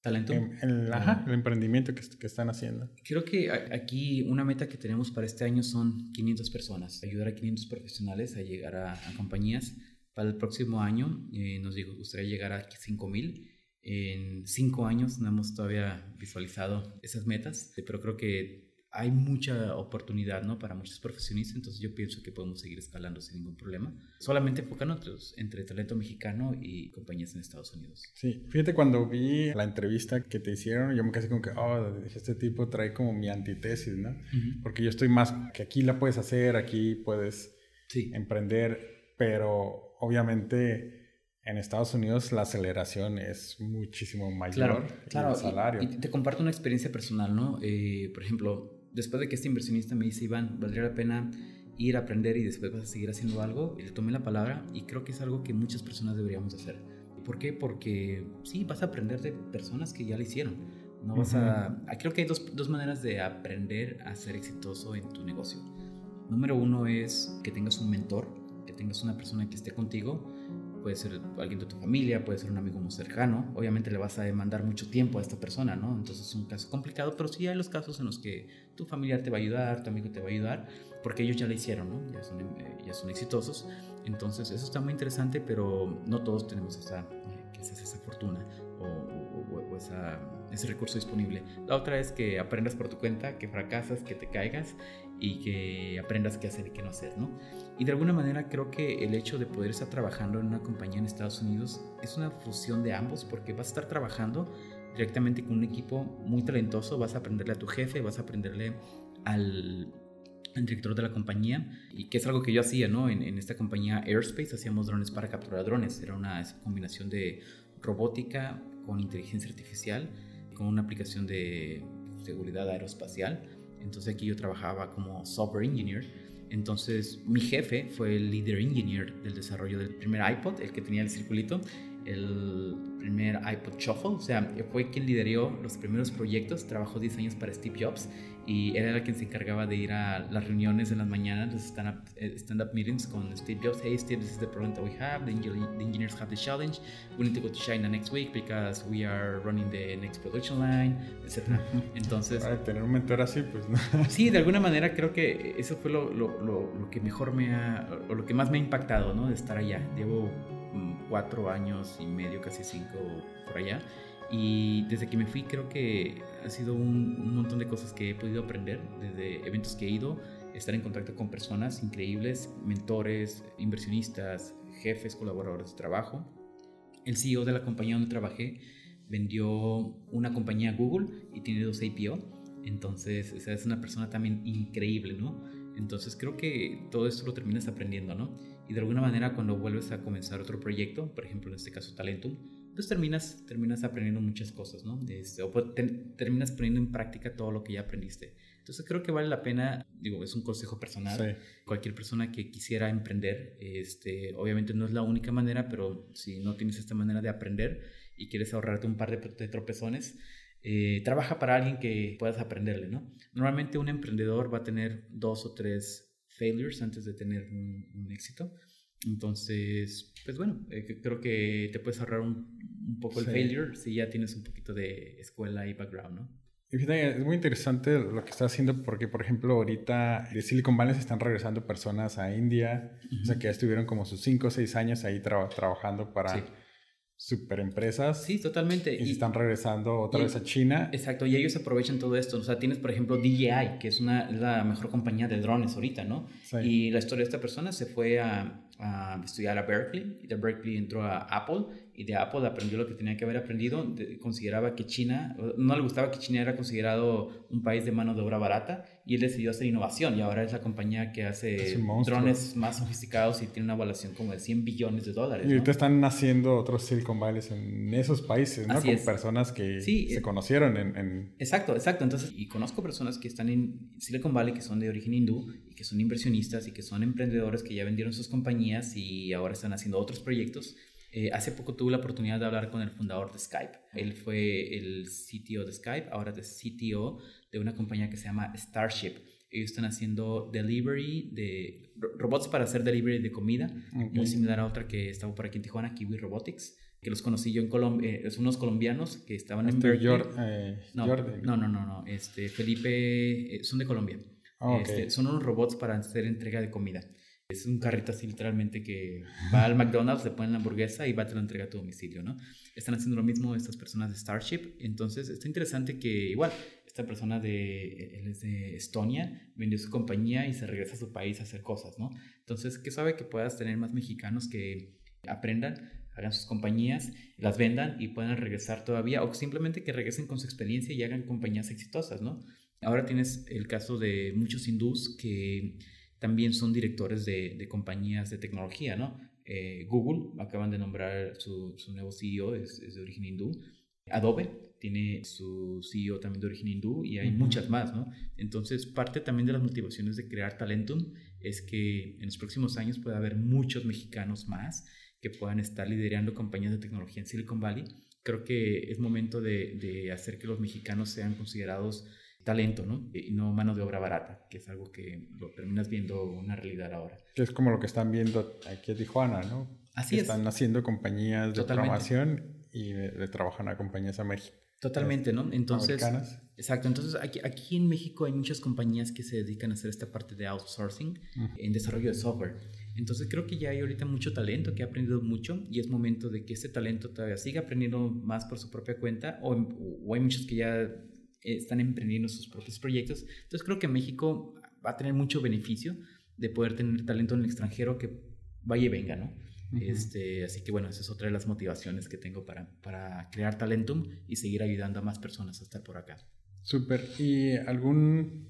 Talento. En, el, ajá, el emprendimiento que, que, están haciendo. Creo que aquí una meta que tenemos para este año son 500 personas, ayudar a 500 profesionales a llegar a, a compañías. Para el próximo año eh, nos gustaría llegar a 5000. En cinco años no hemos todavía visualizado esas metas, pero creo que hay mucha oportunidad ¿no? para muchos profesionistas, entonces yo pienso que podemos seguir escalando sin ningún problema, solamente enfocándonos entre talento mexicano y compañías en Estados Unidos. Sí, fíjate cuando vi la entrevista que te hicieron, yo me quedé como que, oh, este tipo trae como mi antitesis, ¿no? Porque yo estoy más que aquí la puedes hacer, aquí puedes sí. emprender, pero obviamente en Estados Unidos la aceleración es muchísimo mayor claro, claro, el salario. Y, te comparto una experiencia personal, ¿no? Eh, por ejemplo, después de que este inversionista me dice, Iván, valdría la pena ir a aprender y después vas a seguir haciendo algo, le tomé la palabra y creo que es algo que muchas personas deberíamos hacer. ¿Por qué? Porque sí, vas a aprender de personas que ya lo hicieron. No vas a... Ah, creo que hay dos, dos maneras de aprender a ser exitoso en tu negocio. Número uno es que tengas un mentor, que tengas una persona que esté contigo puede ser alguien de tu familia, puede ser un amigo muy cercano. Obviamente le vas a demandar mucho tiempo a esta persona, ¿no? Entonces es un caso complicado, pero sí hay los casos en los que tu familiar te va a ayudar, tu amigo te va a ayudar, porque ellos ya lo hicieron, ¿no? Ya son, eh, ya son exitosos. Entonces eso está muy interesante, pero no todos tenemos esa, eh, esa fortuna o, o, o esa, ese recurso disponible. La otra es que aprendas por tu cuenta, que fracasas, que te caigas y que aprendas qué hacer y qué no hacer, ¿no? Y de alguna manera creo que el hecho de poder estar trabajando en una compañía en Estados Unidos es una fusión de ambos porque vas a estar trabajando directamente con un equipo muy talentoso, vas a aprenderle a tu jefe, vas a aprenderle al, director de la compañía y que es algo que yo hacía, ¿no? En, en esta compañía Airspace hacíamos drones para capturar drones, era una combinación de robótica con inteligencia artificial, con una aplicación de seguridad aeroespacial entonces aquí yo trabajaba como software engineer. Entonces mi jefe fue el leader engineer del desarrollo del primer iPod, el que tenía el circulito el primer iPod Shuffle, o sea, fue quien lideró los primeros proyectos, trabajó 10 años para Steve Jobs y él era quien se encargaba de ir a las reuniones en las mañanas, los stand-up eh, stand -up meetings con Steve Jobs. Hey Steve, this is the problem that we have, the, engineers have the challenge, we need to go to China next week because we are running the next production line, etc. Entonces... Para tener un mentor así, pues no. Sí, de alguna manera creo que eso fue lo, lo, lo, lo que mejor me ha, o lo que más me ha impactado, ¿no? De estar allá. Llevo cuatro años y medio, casi cinco por allá. Y desde que me fui creo que ha sido un, montón de cosas que he podido aprender, desde eventos que he ido, estar en contacto con personas increíbles, mentores, inversionistas, jefes, colaboradores de trabajo. El CEO de la compañía donde trabajé vendió una compañía a Google y tiene dos APO. Entonces, esa es una persona también increíble, ¿no? Entonces creo que todo esto lo terminas aprendiendo, ¿no? Y de alguna manera cuando vuelves a comenzar otro proyecto, por ejemplo en este caso Talentum, pues terminas, terminas aprendiendo muchas cosas, ¿no? Este, o terminas poniendo en práctica todo lo que ya aprendiste. Entonces creo que vale la pena, digo, es un consejo personal. Cualquier persona que quisiera emprender, este, obviamente no es la única manera, pero si no tienes esta manera de aprender y quieres ahorrarte un par de tropezones, eh, trabaja para alguien que puedas aprenderle, ¿no? Normalmente un emprendedor va a tener dos o tres failures antes de tener un, éxito. Entonces, pues bueno, eh, creo que te puedes ahorrar un, poco el failure si ya tienes un poquito de escuela y background, ¿no? es muy interesante lo que estás haciendo porque, por ejemplo, ahorita de Silicon Valley se están regresando personas a India, o sea, que ya estuvieron como sus 5 o 6 años ahí trabajando para super empresas. Sí, totalmente. Y, están regresando otra vez a China. Exacto, y ellos aprovechan todo esto. O sea, tienes, por ejemplo, DJI, que es una, la mejor compañía de drones ahorita, ¿no? Y la historia de esta persona se fue a, a estudiar a Berkeley, y de Berkeley entró a Apple y de Apple aprendió lo que tenía que haber aprendido. consideraba que China, no le gustaba que China era considerado un país de mano de obra barata y él decidió hacer innovación y ahora es la compañía que hace drones más sofisticados y tiene una evaluación como de 100 billones de dólares. Y ahorita están naciendo otros Silicon Valley en esos países, ¿no? Con personas que se eh, conocieron en, en, Exacto, exacto. Entonces, y conozco personas que están en Silicon Valley que son de origen hindú y que son inversionistas y que son emprendedores que ya vendieron sus compañías y ahora están haciendo otros proyectos eh, hace poco tuve la oportunidad de hablar con el fundador de Skype. Él fue el CTO de Skype, ahora es CTO de una compañía que se llama Starship. Ellos están haciendo delivery de robots para hacer delivery de comida, muy similar a otra que estaba por aquí en Tijuana, Kiwi Robotics. que los conocí yo en Colombia, eh, son unos colombianos que estaban en Este, Berkeley. Jor- eh, no, no, no, no, no, este, Felipe, eh, son de Colombia. Ah, ok. Este, son unos robots para hacer entrega de comida. Es un carrito así literalmente que va al McDonald's, le ponen la hamburguesa y va te lo entrega a tu domicilio, ¿no? Están haciendo lo mismo estas personas de Starship. Entonces, está interesante que igual, esta persona de, él es de Estonia, vendió su compañía y se regresa a su país a hacer cosas, ¿no? Entonces, qué sabe que puedas tener más mexicanos que aprendan, hagan sus compañías, las vendan y puedan regresar todavía, o simplemente que regresen con su experiencia y hagan compañías exitosas, ¿no? Ahora tienes el caso de muchos hindús que también son directores de, de compañías de tecnología, ¿no? Eh, Google, acaban de nombrar su, su nuevo CEO, es, es de origen hindú. Adobe tiene su CEO también de origen hindú y hay muchas más, ¿no? Entonces, parte también de las motivaciones de crear Talentum es que en los próximos años pueda haber muchos mexicanos más que puedan estar liderando compañías de tecnología en Silicon Valley. Creo que es momento de, de hacer que los mexicanos sean considerados talento, ¿no? Y no mano de obra barata, que es algo que lo terminas viendo una realidad ahora. Que es como lo que están viendo aquí en Tijuana, ¿no? Así Que es. Están haciendo compañías de Totalmente. programación y le, trabajan a compañías a México. Totalmente, ¿no? Entonces, americanas. exacto. Entonces, aquí, aquí en México hay muchas compañías que se dedican a hacer esta parte de outsourcing Ujú. en desarrollo de software. Entonces, creo que ya hay ahorita mucho talento que ha aprendido mucho y es momento de que este talento todavía siga aprendiendo más por su propia cuenta o, o hay muchos que ya están emprendiendo sus propios proyectos. Entonces, creo que México va a tener mucho beneficio de poder tener talento en el extranjero que vaya y venga, ¿no? Este, así que bueno, esa es otra de las motivaciones que tengo para, para crear Talentum y seguir ayudando a más personas a estar por acá. Súper. ¿Y algún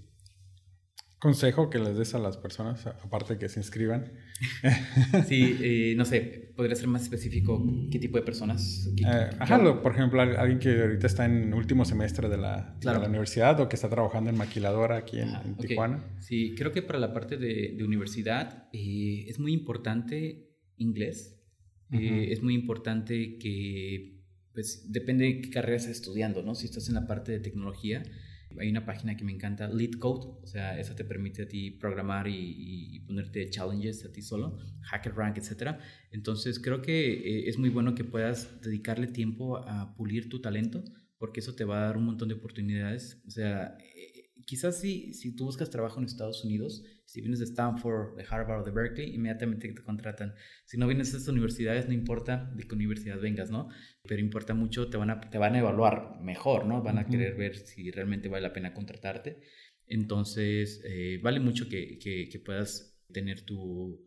consejo que les des a las personas, aparte que se inscriban? Sí, eh, no sé, podría ser más específico qué tipo de personas. qué- Eh, ajá, lo- por ejemplo, al- alguien que ahorita está en último semestre de la, de la universidad o que está trabajando en maquiladora aquí en, Ajá, en ok. Tijuana. Sí, creo que para la parte de, de universidad eh, es muy importante inglés. Eh, es muy importante que, pues, depende de qué carrera estás estudiando, ¿no? Si estás en la parte de tecnología, hay una página que me encanta, Lead Code, o sea, esa te permite a ti programar y, y ponerte challenges a ti solo, HackerRank, etc. Entonces, creo que eh, es muy bueno que puedas dedicarle tiempo a pulir tu talento, porque eso te va a dar un montón de oportunidades. O sea, quizás si, si tú buscas trabajo en Estados Unidos, si vienes de Stanford, de Harvard o de Berkeley, inmediatamente te contratan. Si no vienes a estas universidades, no importa de qué universidad vengas, ¿no? Pero importa mucho, te van a, te van a evaluar mejor, ¿no? Van a Ujú. querer ver si realmente vale la pena contratarte. Entonces, eh, vale mucho que, que- que puedas tener tu,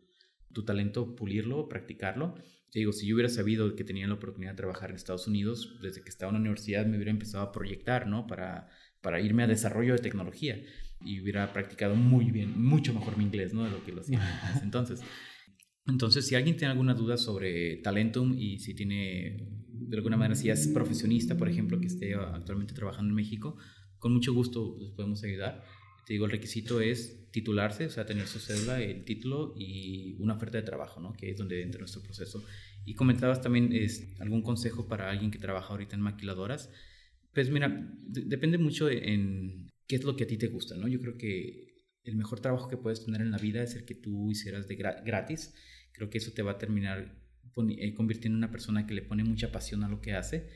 tu talento, pulirlo, practicarlo. Te digo, si yo hubiera sabido que tenía la oportunidad de trabajar en Estados Unidos, desde que estaba en la universidad me hubiera empezado a proyectar, ¿no? Para, para irme a desarrollo de tecnología y hubiera practicado muy bien, mucho mejor mi inglés, ¿no? De lo que lo hacía entonces. Entonces, si alguien tiene alguna duda sobre Talentum y si tiene, de alguna manera, si es profesionista, por ejemplo, que esté actualmente trabajando en México, con mucho gusto les podemos ayudar. Te digo, el requisito es titularse, o sea, tener su cédula, el título y una oferta de trabajo, ¿no? Que es donde entra nuestro proceso. Y comentabas también es, algún consejo para alguien que trabaja ahorita en maquiladoras. Pues mira, de- depende mucho en qué es lo que a ti te gusta, ¿no? Yo creo que el mejor trabajo que puedes tener en la vida es el que tú hicieras de gra- gratis. Creo que eso te va a terminar eh, convirtiendo en una persona que le pone mucha pasión a lo que hace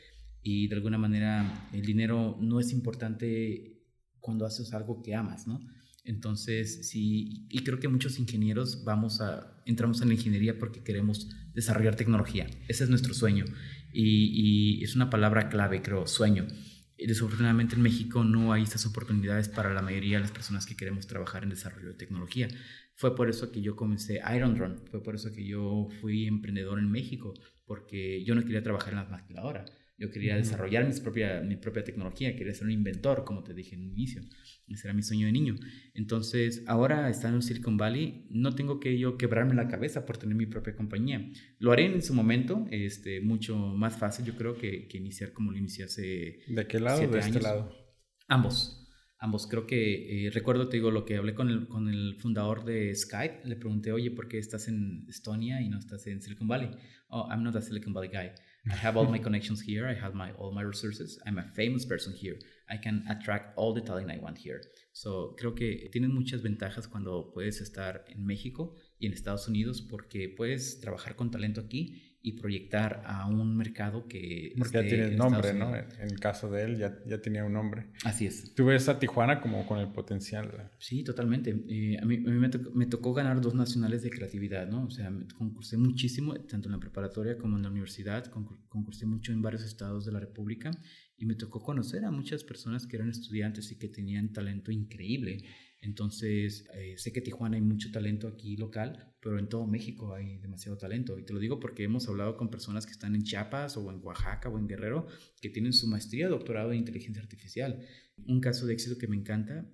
y de alguna manera el dinero no es importante cuando haces algo que amas, ¿no? Entonces, sí, y creo que muchos ingenieros vamos a, entramos en la ingeniería porque queremos desarrollar tecnología. Ese es nuestro sueño. Y, y es una palabra clave, creo, sueño. Desafortunadamente en México no hay estas oportunidades para la mayoría de las personas que queremos trabajar en desarrollo de tecnología. Fue por eso que yo comencé Iron Run, fue por eso que yo fui emprendedor en México, porque yo no quería trabajar en la maquiladora. Yo quería Ujú. desarrollar mis propia, mi propia tecnología, quería ser un inventor, como te dije en un inicio. Ese era mi sueño de niño. Entonces, ahora estando en Silicon Valley, no tengo que yo quebrarme la cabeza por tener mi propia compañía. Lo haré en su momento, este, mucho más fácil, yo creo, que, que iniciar como lo inicié hace ¿De qué lado? Siete De este años. lado. Ambos. Ambos. Creo que eh, recuerdo, te digo, lo que hablé con el, con el fundador de Skype. Le pregunté, oye, ¿por qué estás en Estonia y no estás en Silicon Valley? Oh, I'm not a Silicon Valley guy. I have all my connections here. I have my all my resources. I'm a famous person here. I can attract all the talent I want here. So creo que tienen muchas ventajas cuando puedes estar en México y en Estados Unidos porque puedes trabajar con talento aquí y proyectar a un mercado que... Porque ya tiene nombre, ¿no? En el caso de él ya, ya tenía un nombre. Así es. ¿Tú ves a Tijuana como con el potencial? Sí, totalmente. Eh, a mí, a mí me, tocó, me, tocó, ganar dos nacionales de creatividad, ¿no? O sea, concursé muchísimo, tanto en la preparatoria como en la universidad, concursé mucho en varios estados de la República y me tocó conocer a muchas personas que eran estudiantes y que tenían talento increíble. Entonces, eh, sé que Tijuana hay mucho talento aquí local, pero en todo México hay demasiado talento. Y te lo digo porque hemos hablado con personas que están en Chiapas o en Oaxaca o en Guerrero que tienen su maestría, doctorado en inteligencia artificial. Un caso de éxito que me encanta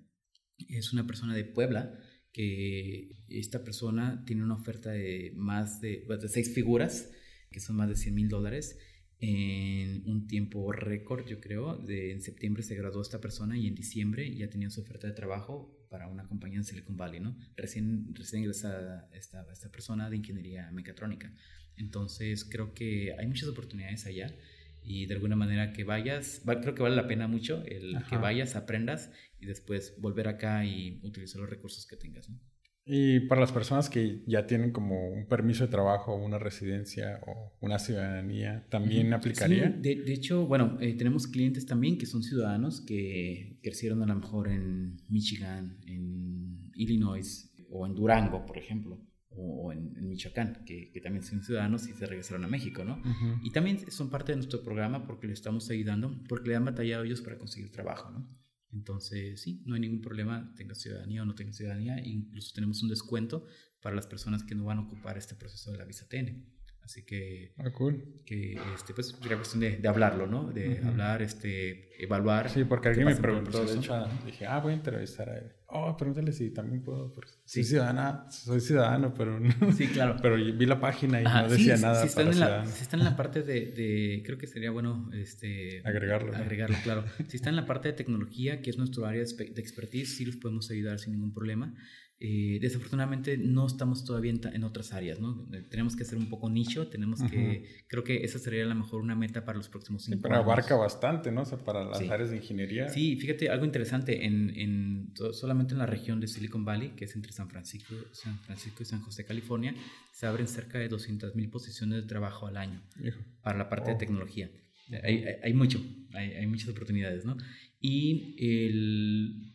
es una persona de Puebla que esta persona tiene una oferta de más de, de seis figuras, que son más de 100 mil dólares en un tiempo récord, yo creo. De, en septiembre se graduó esta persona y en diciembre ya tenía su oferta de trabajo para una compañía en Silicon Valley, ¿no? Recién, recién ingresa esta, esta persona de ingeniería mecatrónica. Entonces creo que hay muchas oportunidades allá y de alguna manera que vayas, creo que vale la pena mucho el que vayas, aprendas y después volver acá y utilizar los recursos que tengas, ¿no? Y para las personas que ya tienen como un permiso de trabajo, una residencia o una ciudadanía, ¿también aplicaría? de, de, hecho, bueno, eh, tenemos clientes también que son ciudadanos que crecieron a lo mejor en Michigan, en Illinois o en Durango, por ejemplo, o, en, Michoacán, que, que, también son ciudadanos y se regresaron a México, ¿no? Y también son parte de nuestro programa porque le estamos ayudando, porque le han batallado ellos para conseguir trabajo, ¿no? Entonces, sí, no hay ningún problema, tenga ciudadanía o no tenga ciudadanía. Incluso tenemos un descuento para las personas que no van a ocupar este proceso de la visa TN. Así que, ah, cool. que este, pues sería cuestión de, de hablarlo, ¿no? De hablar, este, evaluar. Sí, porque alguien me preguntó, de hecho, dije, ah, voy a entrevistar a él. Oh, pregúntale si también puedo. Sí. Soy ciudadana, soy ciudadano, pero no. Sí, claro. pero vi la página y no decía nada. Si están, en la, si están en la parte de, de, creo que sería bueno este, agregarlo. Agregarlo, claro. si están en la parte de tecnología, que es nuestro área de expertise, sí los podemos ayudar sin ningún problema. Eh, desafortunadamente no estamos todavía en, otras áreas, ¿no? Eh, tenemos que hacer un poco nicho, tenemos que, creo que esa sería a lo mejor una meta para los próximos cinco pero abarca bastante, ¿no? O sea, para las áreas de ingeniería. Sí, fíjate, algo interesante, en, en, solamente en la región de Silicon Valley, que es entre San Francisco, San Francisco y San José, California, se abren cerca de 200 mil posiciones de trabajo al año para la parte de tecnología. Hay, hay, hay mucho, hay, hay muchas oportunidades, ¿no? Y el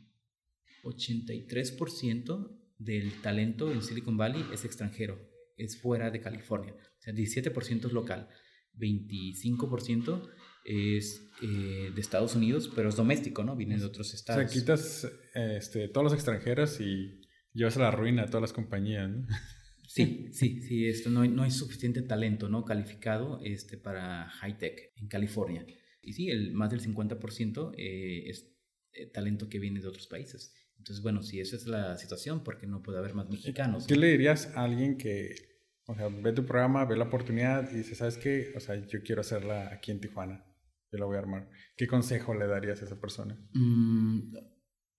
83% del talento en Silicon Valley es extranjero, es fuera de California. O sea, 17% es local, 25% es eh, de Estados Unidos, pero es doméstico, ¿no? Viene de otros estados. O sea, quitas este, todos los extranjeros y llevas a la ruina a todas las compañías, ¿no? Sí, sí, sí, esto no, hay, no hay suficiente talento, ¿no? Calificado este, para high tech en California. Y sí, el, más del 50% eh, es eh, talento que viene de otros países. Entonces, bueno, si esa es la situación, ¿por qué no puede haber más mexicanos? ¿Qué le dirías a alguien que, o sea, ve tu programa, ve la oportunidad y dice, ¿sabes qué? O sea, yo quiero hacerla aquí en Tijuana, yo la voy a armar. ¿Qué consejo le darías a esa persona? Mm,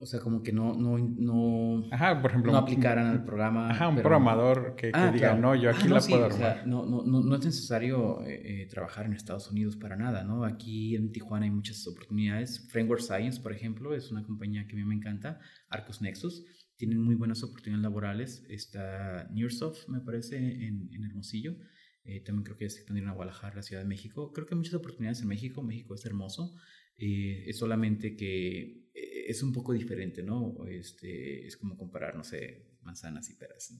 o sea, como que no, no, no, ajá, por ejemplo, no aplicaran al programa. Ajá, un programador que, ah, diga, no, yo aquí ah, la puedo armar. no, no, no, es necesario eh, eh, trabajar en Estados Unidos para nada, ¿no? Aquí en Tijuana hay muchas oportunidades. Framework Science, por ejemplo, es una compañía que a mí me encanta. Arcos Nexus, tienen muy buenas oportunidades laborales. Está Nearsoft, me parece, en, en Hermosillo. Eh, también creo que se expandieron a Guadalajara, la Ciudad de México. Creo que hay muchas oportunidades en México. México es hermoso. Es solamente que es un poco diferente, ¿no? Este, es como comparar, no sé, manzanas y peras.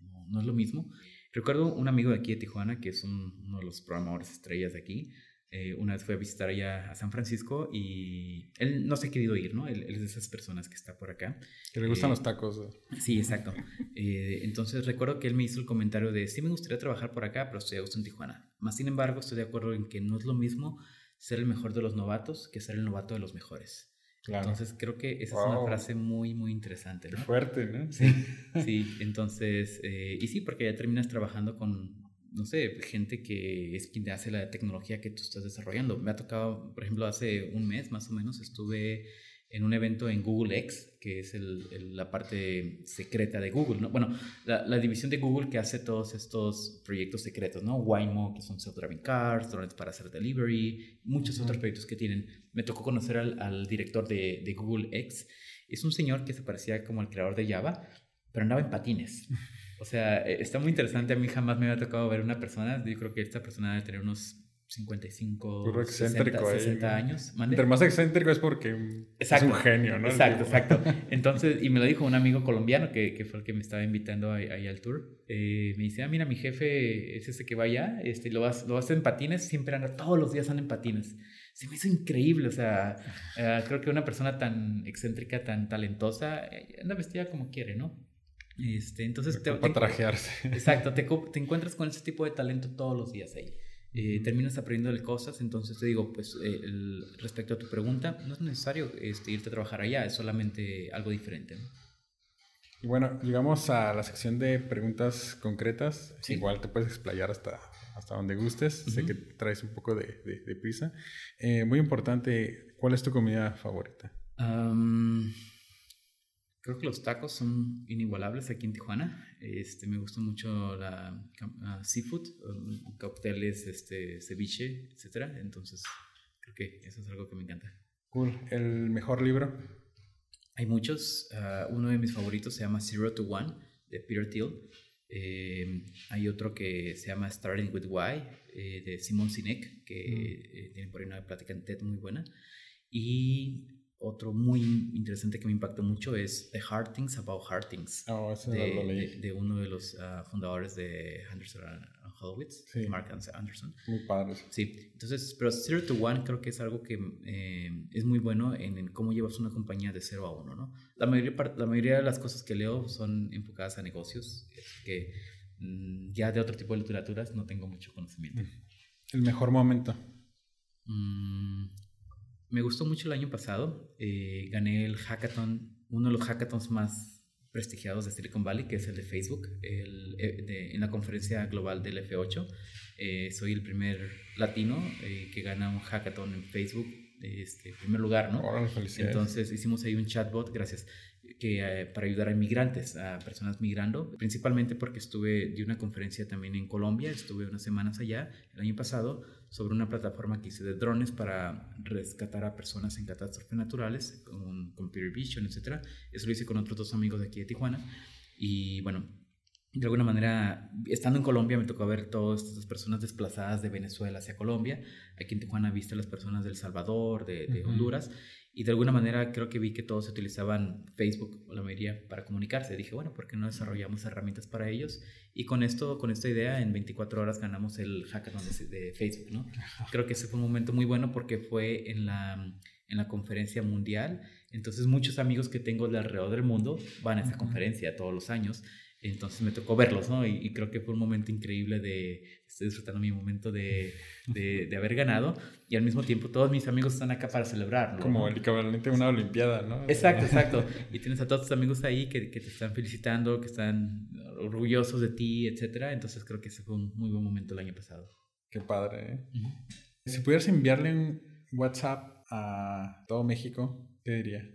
No, no, es lo mismo. Recuerdo un amigo de aquí de Tijuana, que es uno de los programadores estrellas de aquí. Eh, una vez fue a visitar allá a San Francisco y él no se ha querido ir, ¿no? Él, es de esas personas que está por acá. Que le gustan eh, los tacos. Sí, exacto. Eh, entonces recuerdo que él me hizo el comentario de, sí me gustaría trabajar por acá, pero estoy a gusto en Tijuana. Más sin embargo, estoy de acuerdo en que no es lo mismo ser el mejor de los novatos que ser el novato de los mejores. Entonces creo que esa es una frase muy, muy interesante. ¿no? fuerte, ¿no? Sí, sí. Entonces, eh, y sí, porque ya terminas trabajando con, no sé, gente que es quien te hace la tecnología que tú estás desarrollando. Me ha tocado, por ejemplo, hace un mes más o menos estuve en un evento en Google X, que es el, la parte secreta de Google, ¿no? Bueno, la, la, división de Google que hace todos estos proyectos secretos, ¿no? Waymo, que son self-driving cars, drones para hacer delivery, muchos otros proyectos que tienen. Me tocó conocer al, al director de, de, Google X. Es un señor que se parecía como el creador de Java, pero andaba en patines. O sea, eh, está muy interesante. A mí jamás me había tocado ver una persona. Yo creo que esta persona debe tener unos 55, Puro 60, excéntrico ahí. 60 años. ¿Mande? Entre más excéntrico es porque Exacto. es un genio, ¿no? Exacto, exacto. Entonces, y me lo dijo un amigo colombiano que, que fue el que me estaba invitando ahí, al tour. Eh, me dice, ah, mira, mi jefe es ese que va allá, este, lo, vas, lo hace en patines, siempre anda, todos los días anda en patines. Se me hizo increíble, o sea, eh, creo que una persona tan excéntrica, tan talentosa, eh, anda vestida como quiere, ¿no? Este, entonces, te, Para te- trajearse. Exacto, te, te encuentras con ese tipo de talento todos los días ahí. Eh, terminas aprendiendo cosas, entonces te digo, pues eh, el- respecto a tu pregunta, no es necesario este, irte a trabajar allá, es solamente algo diferente. ¿no? Y bueno, llegamos a la sección de preguntas concretas. Sí. Igual te puedes explayar hasta, hasta donde gustes. Sé Ujú. que traes un poco de, de- de prisa. Eh, muy importante, ¿cuál es tu comida favorita? Am, creo que los tacos son inigualables aquí en Tijuana. Este, me gusta mucho la ah, seafood, um, cócteles, este, ceviche, etcétera. Entonces, creo que eso es algo que me encanta. Cool. ¿El mejor libro? Hay muchos. ah, uno de mis favoritos se llama Zero to One de Peter Thiel. Eh, hay otro que se llama Starting with Why eh, de Simon Sinek, que eh, tiene por ahí una plática en TED muy buena. Y otro muy interesante que me impactó mucho es The Hard Things About Hard Things. Oh, ese De, lo leí. de- de uno de los ah, fundadores de Anderson and Horowitz, Sí. Mark Anderson. Muy padre. Sí, entonces, pero Zero to One creo que es algo que eh, es muy bueno en, en cómo llevas una compañía de 0 a 1, ¿no? La mayoría, la mayoría de las cosas que leo son enfocadas a negocios, que mm, ya de otro tipo de literaturas no tengo mucho conocimiento. El mejor momento. Mm, me gustó mucho el año pasado, eh, gané el hackathon, uno de los hackathons más prestigiados de Silicon Valley, que es el de Facebook, el, eh, de- en la conferencia global del F8. Eh, soy el primer latino eh, que gana un hackathon en Facebook, este, en primer lugar, ¿no? Felicidades. Entonces hicimos ahí un chatbot, gracias, que, para ayudar a inmigrantes, a personas migrando, principalmente porque estuve de una conferencia también en Colombia, estuve unas semanas allá el año pasado sobre una plataforma que hice de drones para rescatar a personas en catástrofes naturales con computer vision, etc. Eso lo hice con otros dos amigos de aquí de Tijuana y bueno, de alguna manera, estando en Colombia, me tocó ver todas estas personas desplazadas de Venezuela hacia Colombia. Aquí en Tijuana viste a las personas del Salvador, de. Honduras, y de alguna manera creo que vi que todos utilizaban Facebook, o la mayoría, para comunicarse. Dije, bueno, ¿por qué no desarrollamos herramientas para ellos? Y con esto, con esta idea, en 24 horas ganamos el hackathon de, de Facebook, ¿no? Creo que ese fue un momento muy bueno porque fue en la, en la conferencia mundial. Entonces, muchos amigos que tengo de alrededor del mundo van a esa conferencia todos los años. Entonces me tocó verlos, ¿no? Y, y creo que fue un momento increíble de, estoy disfrutando mi momento de, de, de haber ganado y al mismo tiempo todos mis amigos están acá para celebrarlo. Como ¿no? el equivalente a una olimpiada, ¿no? Exacto, exacto. Y tienes a todos tus amigos ahí que, que te están felicitando, que están orgullosos de ti, etcétera. Entonces creo que ese fue un muy buen momento el año pasado. Qué padre, ¿eh? Si pudieras enviarle un WhatsApp a todo México, ¿qué diría?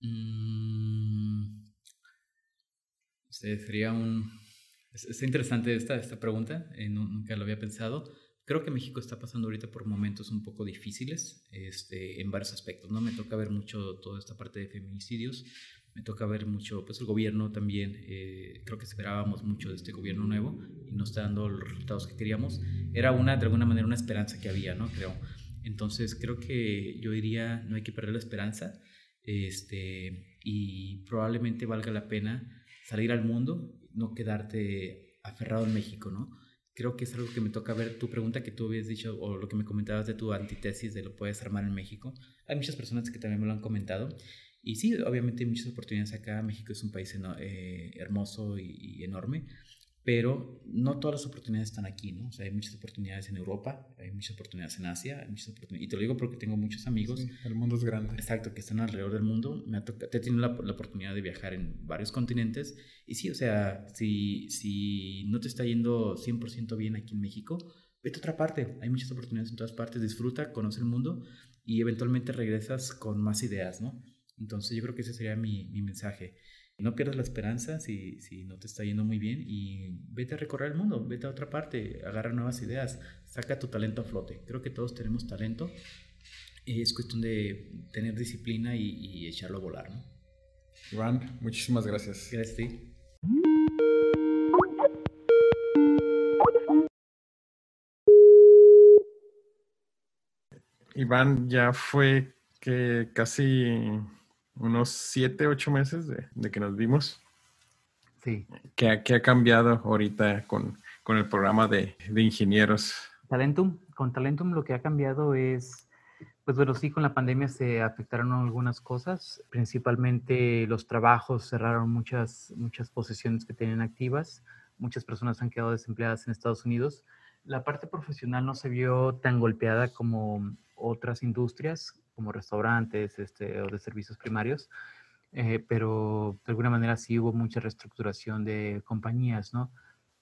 Mm, sería un... Es, es interesante esta, esta pregunta, eh, nu- nunca lo había pensado. Creo que México está pasando ahorita por momentos un poco difíciles este, en varios aspectos, ¿no? Me toca ver mucho toda esta parte de feminicidios, me toca ver mucho, pues el gobierno también, eh, creo que esperábamos mucho de este gobierno nuevo y no está dando los resultados que queríamos. Era una, de alguna manera, una esperanza que había, ¿no? Creo. Entonces creo que yo diría, no hay que perder la esperanza este, y probablemente valga la pena salir al mundo, no quedarte aferrado en México, ¿no? Creo que es algo que me toca ver. Tu pregunta que tú habías dicho, o lo que me comentabas de tu antítesis de lo puedes armar en México, hay muchas personas que también me lo han comentado. Y sí, obviamente hay muchas oportunidades acá. México es un país eh, hermoso y enorme, pero no todas las oportunidades están aquí, ¿no? O sea, hay muchas oportunidades en Europa, hay muchas oportunidades en Asia, hay muchas oportunidades. Y te lo digo porque tengo muchos amigos Sí, el mundo es grande. Exacto, que están alrededor del mundo. Me ha toca- he tenido la, la oportunidad de viajar en varios continentes. Y sí, o sea, si, si no te está yendo 100% bien aquí en México, vete a otra parte. Hay muchas oportunidades en todas partes. Disfruta, conoce el mundo y eventualmente regresas con más ideas, ¿no? Entonces yo creo que ese sería mi, mi mensaje. No pierdas la esperanza si, si no te está yendo muy bien y vete a recorrer el mundo, vete a otra parte, agarra nuevas ideas, saca tu talento a flote. Creo que todos tenemos talento. Es cuestión de tener disciplina y, echarlo a volar, ¿no? Muchísimas gracias. Gracias a ti. Iván ya fue que casi unos siete, ocho meses de, que nos vimos. Sí. ¿Qué, ha cambiado ahorita con, el programa de, de, ingenieros? Talentum, con Talentum lo que ha cambiado es, pues bueno, sí, con la pandemia se afectaron algunas cosas, principalmente los trabajos, cerraron muchas, muchas posiciones que tenían activas, muchas personas han quedado desempleadas en Estados Unidos. La parte profesional no se vio tan golpeada como otras industrias, como restaurantes este, o de servicios primarios, eh, pero de alguna manera sí hubo mucha reestructuración de compañías, ¿no?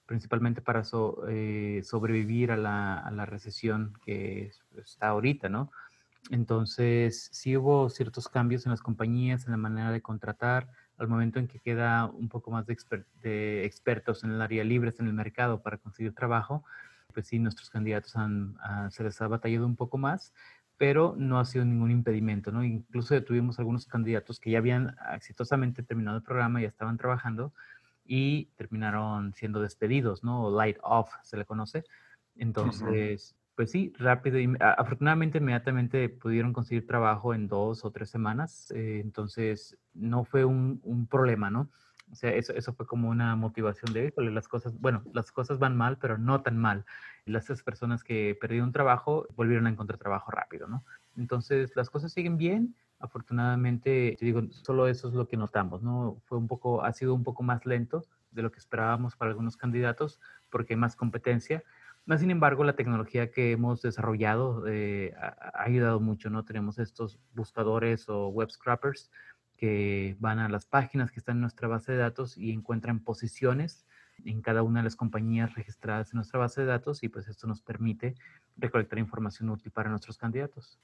Principalmente para eh, sobrevivir a la, a la, recesión que está ahorita, ¿no? Entonces, sí hubo ciertos cambios en las compañías, en la manera de contratar, al momento en que queda un poco más de, de expertos en el área libres en el mercado para conseguir trabajo, pues sí, nuestros candidatos han, ah, se les ha batallado un poco más, pero no ha sido ningún impedimento, ¿no? Incluso tuvimos algunos candidatos que ya habían exitosamente terminado el programa, ya estaban trabajando y terminaron siendo despedidos, ¿no? Light off se le conoce. Entonces, pues sí, rápido. Y, afortunadamente, inmediatamente pudieron conseguir trabajo en dos o tres semanas. Eh, entonces, no fue un, un problema, ¿no? O sea, eso, eso fue como una motivación de, las cosas, bueno, las cosas van mal, pero no tan mal. Las personas que perdieron trabajo volvieron a encontrar trabajo rápido, ¿no? Entonces, las cosas siguen bien. Afortunadamente, te digo, solo eso es lo que notamos, ¿no? Fue un poco, ha sido un poco más lento de lo que esperábamos para algunos candidatos porque hay más competencia. Más sin embargo, la tecnología que hemos desarrollado eh, ha, ayudado mucho, ¿no? Tenemos estos buscadores o web scrappers que van a las páginas que están en nuestra base de datos y encuentran posiciones en cada una de las compañías registradas en nuestra base de datos y pues esto nos permite recolectar información útil para nuestros candidatos.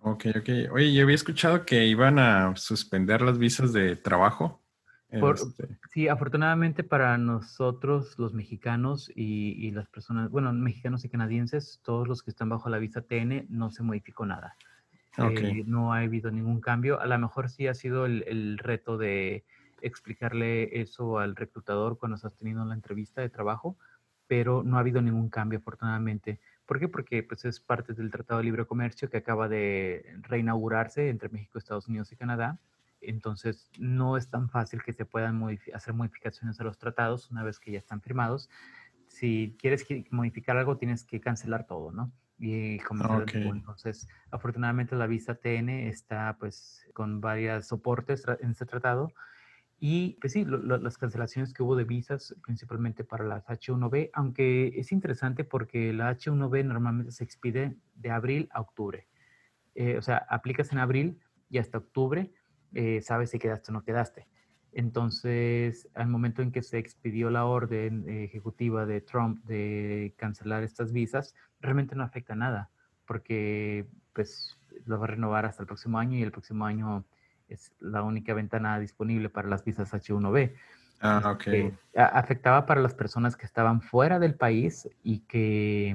Ok, ok. Oye, yo había escuchado que iban a suspender las visas de trabajo. Este sí, afortunadamente para nosotros, los mexicanos y, y, las personas, bueno, mexicanos y canadienses, todos los que están bajo la visa TN, no se modificó nada. Eh, no ha habido ningún cambio. A lo mejor sí ha sido el, reto de explicarle eso al reclutador cuando estás teniendo la entrevista de trabajo, pero no ha habido ningún cambio afortunadamente. ¿Por qué? Porque pues, es parte del Tratado de Libre Comercio que acaba de reinaugurarse entre México, Estados Unidos y Canadá. Entonces, no es tan fácil que se puedan hacer modificaciones a los tratados una vez que ya están firmados. Si quieres modificar algo, tienes que cancelar todo, ¿no? y como Entonces, afortunadamente la visa TN está pues con varios soportes en este tratado y pues sí, las cancelaciones que hubo de visas, principalmente para las H1B, aunque es interesante porque la H1B normalmente se expide de abril a octubre. Eh, o sea, aplicas en abril y hasta octubre eh, sabes si quedaste o no quedaste. Entonces, al momento en que se expidió la orden ejecutiva de Trump de cancelar estas visas, realmente no afecta nada, porque pues lo va a renovar hasta el próximo año y el próximo año es la única ventana disponible para las visas H1B. Ah, ok. afectaba para las personas que estaban fuera del país y que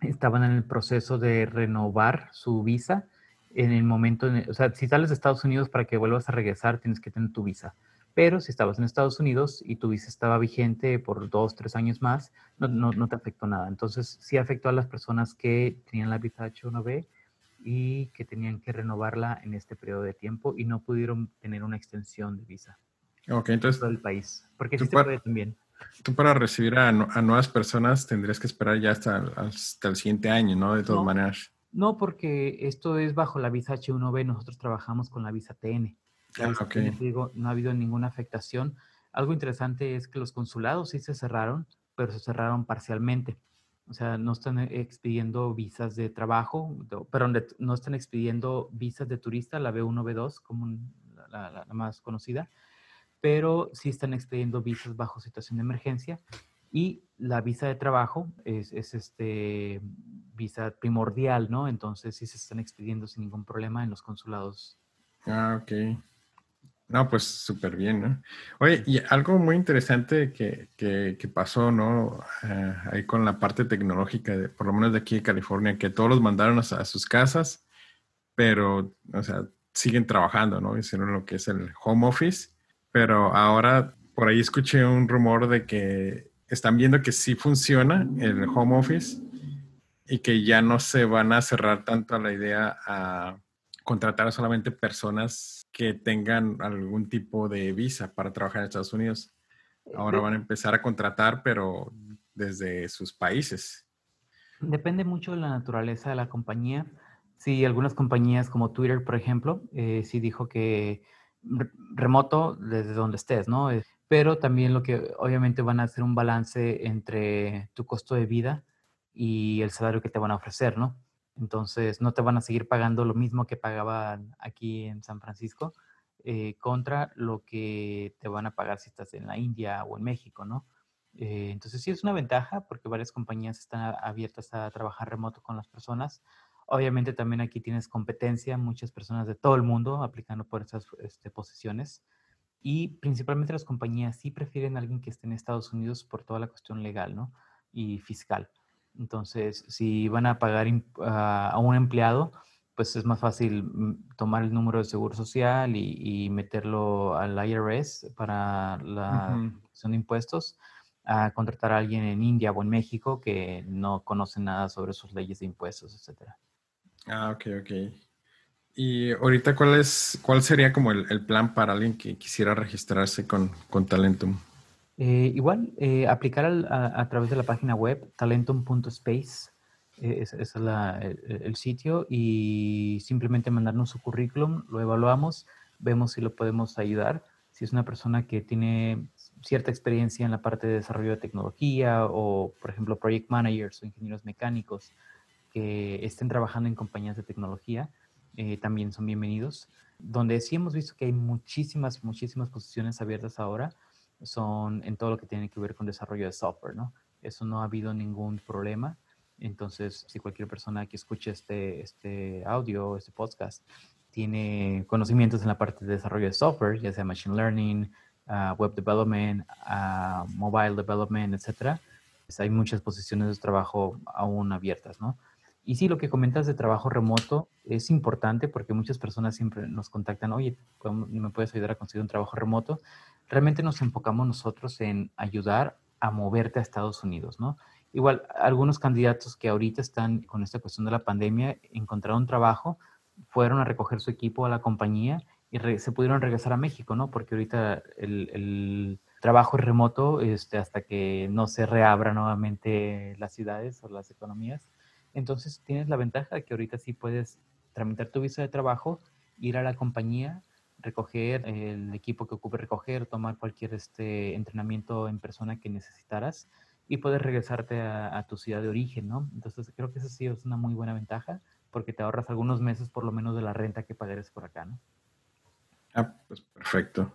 estaban en el proceso de renovar su visa en el momento, o sea, si sales de Estados Unidos para que vuelvas a regresar, tienes que tener tu visa. Pero si estabas en Estados Unidos y tu visa estaba vigente por dos, tres años más, no, no, no te afectó nada. Entonces, sí afectó a las personas que tenían la visa H1B y que tenían que renovarla en este periodo de tiempo y no pudieron tener una extensión de visa. Ok, entonces. Todo el país. Porque sí se puede también. Tú para recibir a, a, nuevas personas tendrías que esperar ya hasta, hasta el siguiente año, ¿no? De todas maneras. No, porque esto es bajo la visa H1B, nosotros trabajamos con la visa TN. Ah, digo, no ha habido ninguna afectación. Algo interesante es que los consulados sí se cerraron, pero se cerraron parcialmente. O sea, no están expidiendo visas de trabajo, pero no están expidiendo visas de turista, la B1, B2, como la, más conocida, pero sí están expidiendo visas bajo situación de emergencia. Y la visa de trabajo es, es, este visa primordial, ¿no? Entonces sí se están expidiendo sin ningún problema en los consulados. Ah, ok. No, pues súper bien, ¿no? Oye, y algo muy interesante que, que, pasó, ¿no? Eh, ahí con la parte tecnológica, de, por lo menos de aquí de California, que todos los mandaron a, sus casas, pero, o sea, siguen trabajando, ¿no? Hicieron lo que es el home office, pero ahora por ahí escuché un rumor de que están viendo que sí funciona el home office y que ya no se van a cerrar tanto a la idea a contratar solamente personas que tengan algún tipo de visa para trabajar en Estados Unidos. Ahora van a empezar a contratar, pero desde sus países. Depende mucho de la naturaleza de la compañía. Sí, algunas compañías como Twitter, por ejemplo, eh, sí dijo que remoto desde donde estés, ¿no? Eh, pero también lo que obviamente van a hacer un balance entre tu costo de vida y el salario que te van a ofrecer, ¿no? Entonces, no te van a seguir pagando lo mismo que pagaban aquí en San Francisco eh, contra lo que te van a pagar si estás en la India o en México, ¿no? Eh, entonces, sí es una ventaja porque varias compañías están abiertas a trabajar remoto con las personas. Obviamente también aquí tienes competencia, muchas personas de todo el mundo aplicando por esas este, posiciones. Y principalmente las compañías sí prefieren a alguien que esté en Estados Unidos por toda la cuestión legal, ¿no? Y fiscal. Entonces, si van a pagar a un empleado, pues es más fácil mm, tomar el número de seguro social y, meterlo al IRS para la uh de impuestos, a contratar a alguien en India o en México que no conoce nada sobre sus leyes de impuestos, etcétera. Ah, ok, ok. Y ahorita, ¿cuál es, cuál sería como el, plan para alguien que quisiera registrarse con, con Talentum? Eh, igual, eh, aplicar a, través de la página web talentum.space, eh, ese es, el, sitio, y simplemente mandarnos su currículum, lo evaluamos, vemos si lo podemos ayudar. Si es una persona que tiene cierta experiencia en la parte de desarrollo de tecnología o, por ejemplo, project managers o ingenieros mecánicos que estén trabajando en compañías de tecnología, también son bienvenidos. Donde sí hemos visto que hay muchísimas, muchísimas posiciones abiertas ahora son en todo lo que tiene que ver con desarrollo de software, ¿no? Eso no ha habido ningún problema. Entonces, si cualquier persona que escuche este, este audio, este podcast, tiene conocimientos en la parte de desarrollo de software, ya sea machine learning, ah, web development, uh, mobile development, etcétera, pues hay muchas posiciones de trabajo aún abiertas, ¿no? Y sí, lo que comentas de trabajo remoto es importante porque muchas personas siempre nos contactan, oye, ¿me puedes ayudar a conseguir un trabajo remoto? Realmente nos enfocamos nosotros en ayudar a moverte a Estados Unidos, ¿no? Igual, algunos candidatos que ahorita están con esta cuestión de la pandemia, encontraron trabajo, fueron a recoger su equipo a la compañía y se pudieron regresar a México, ¿no? Porque ahorita el, el trabajo remoto, este, hasta que no se reabra nuevamente las ciudades o las economías, entonces tienes la ventaja de que ahorita sí puedes tramitar tu visa de trabajo, ir a la compañía, recoger el equipo que ocupe recoger, tomar cualquier este entrenamiento en persona que necesitaras y poder regresarte a, tu ciudad de origen, ¿no? Entonces creo que eso sí es una muy buena ventaja porque te ahorras algunos meses por lo menos de la renta que pagares por acá, ¿no? Ah, pues perfecto.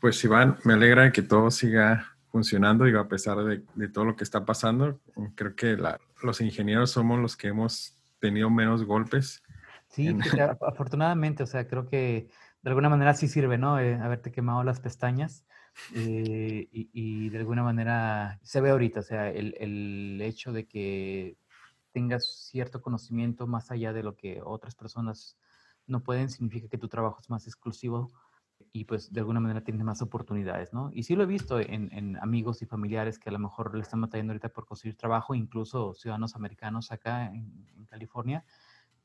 Pues Iván, me alegra que todo siga funcionando, digo, a pesar de, de todo lo que está pasando. Creo que la, los ingenieros somos los que hemos tenido menos golpes. Sí, afortunadamente, o sea, creo que de alguna manera sí sirve, ¿no? Eh, haberte quemado las pestañas eh, y, de alguna manera se ve ahorita, o sea, el, el hecho de que tengas cierto conocimiento más allá de lo que otras personas no pueden, significa que tu trabajo es más exclusivo y pues de alguna manera tiene más oportunidades, ¿no? Y sí lo he visto en, amigos y familiares que a lo mejor le están batallando ahorita por conseguir trabajo, incluso ciudadanos americanos acá en, California.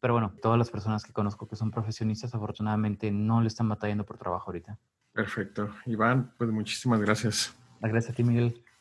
Pero bueno, todas las personas que conozco que son profesionistas, afortunadamente no le están batallando por trabajo ahorita. Perfecto. Iván, pues muchísimas gracias. Gracias a ti, Miguel.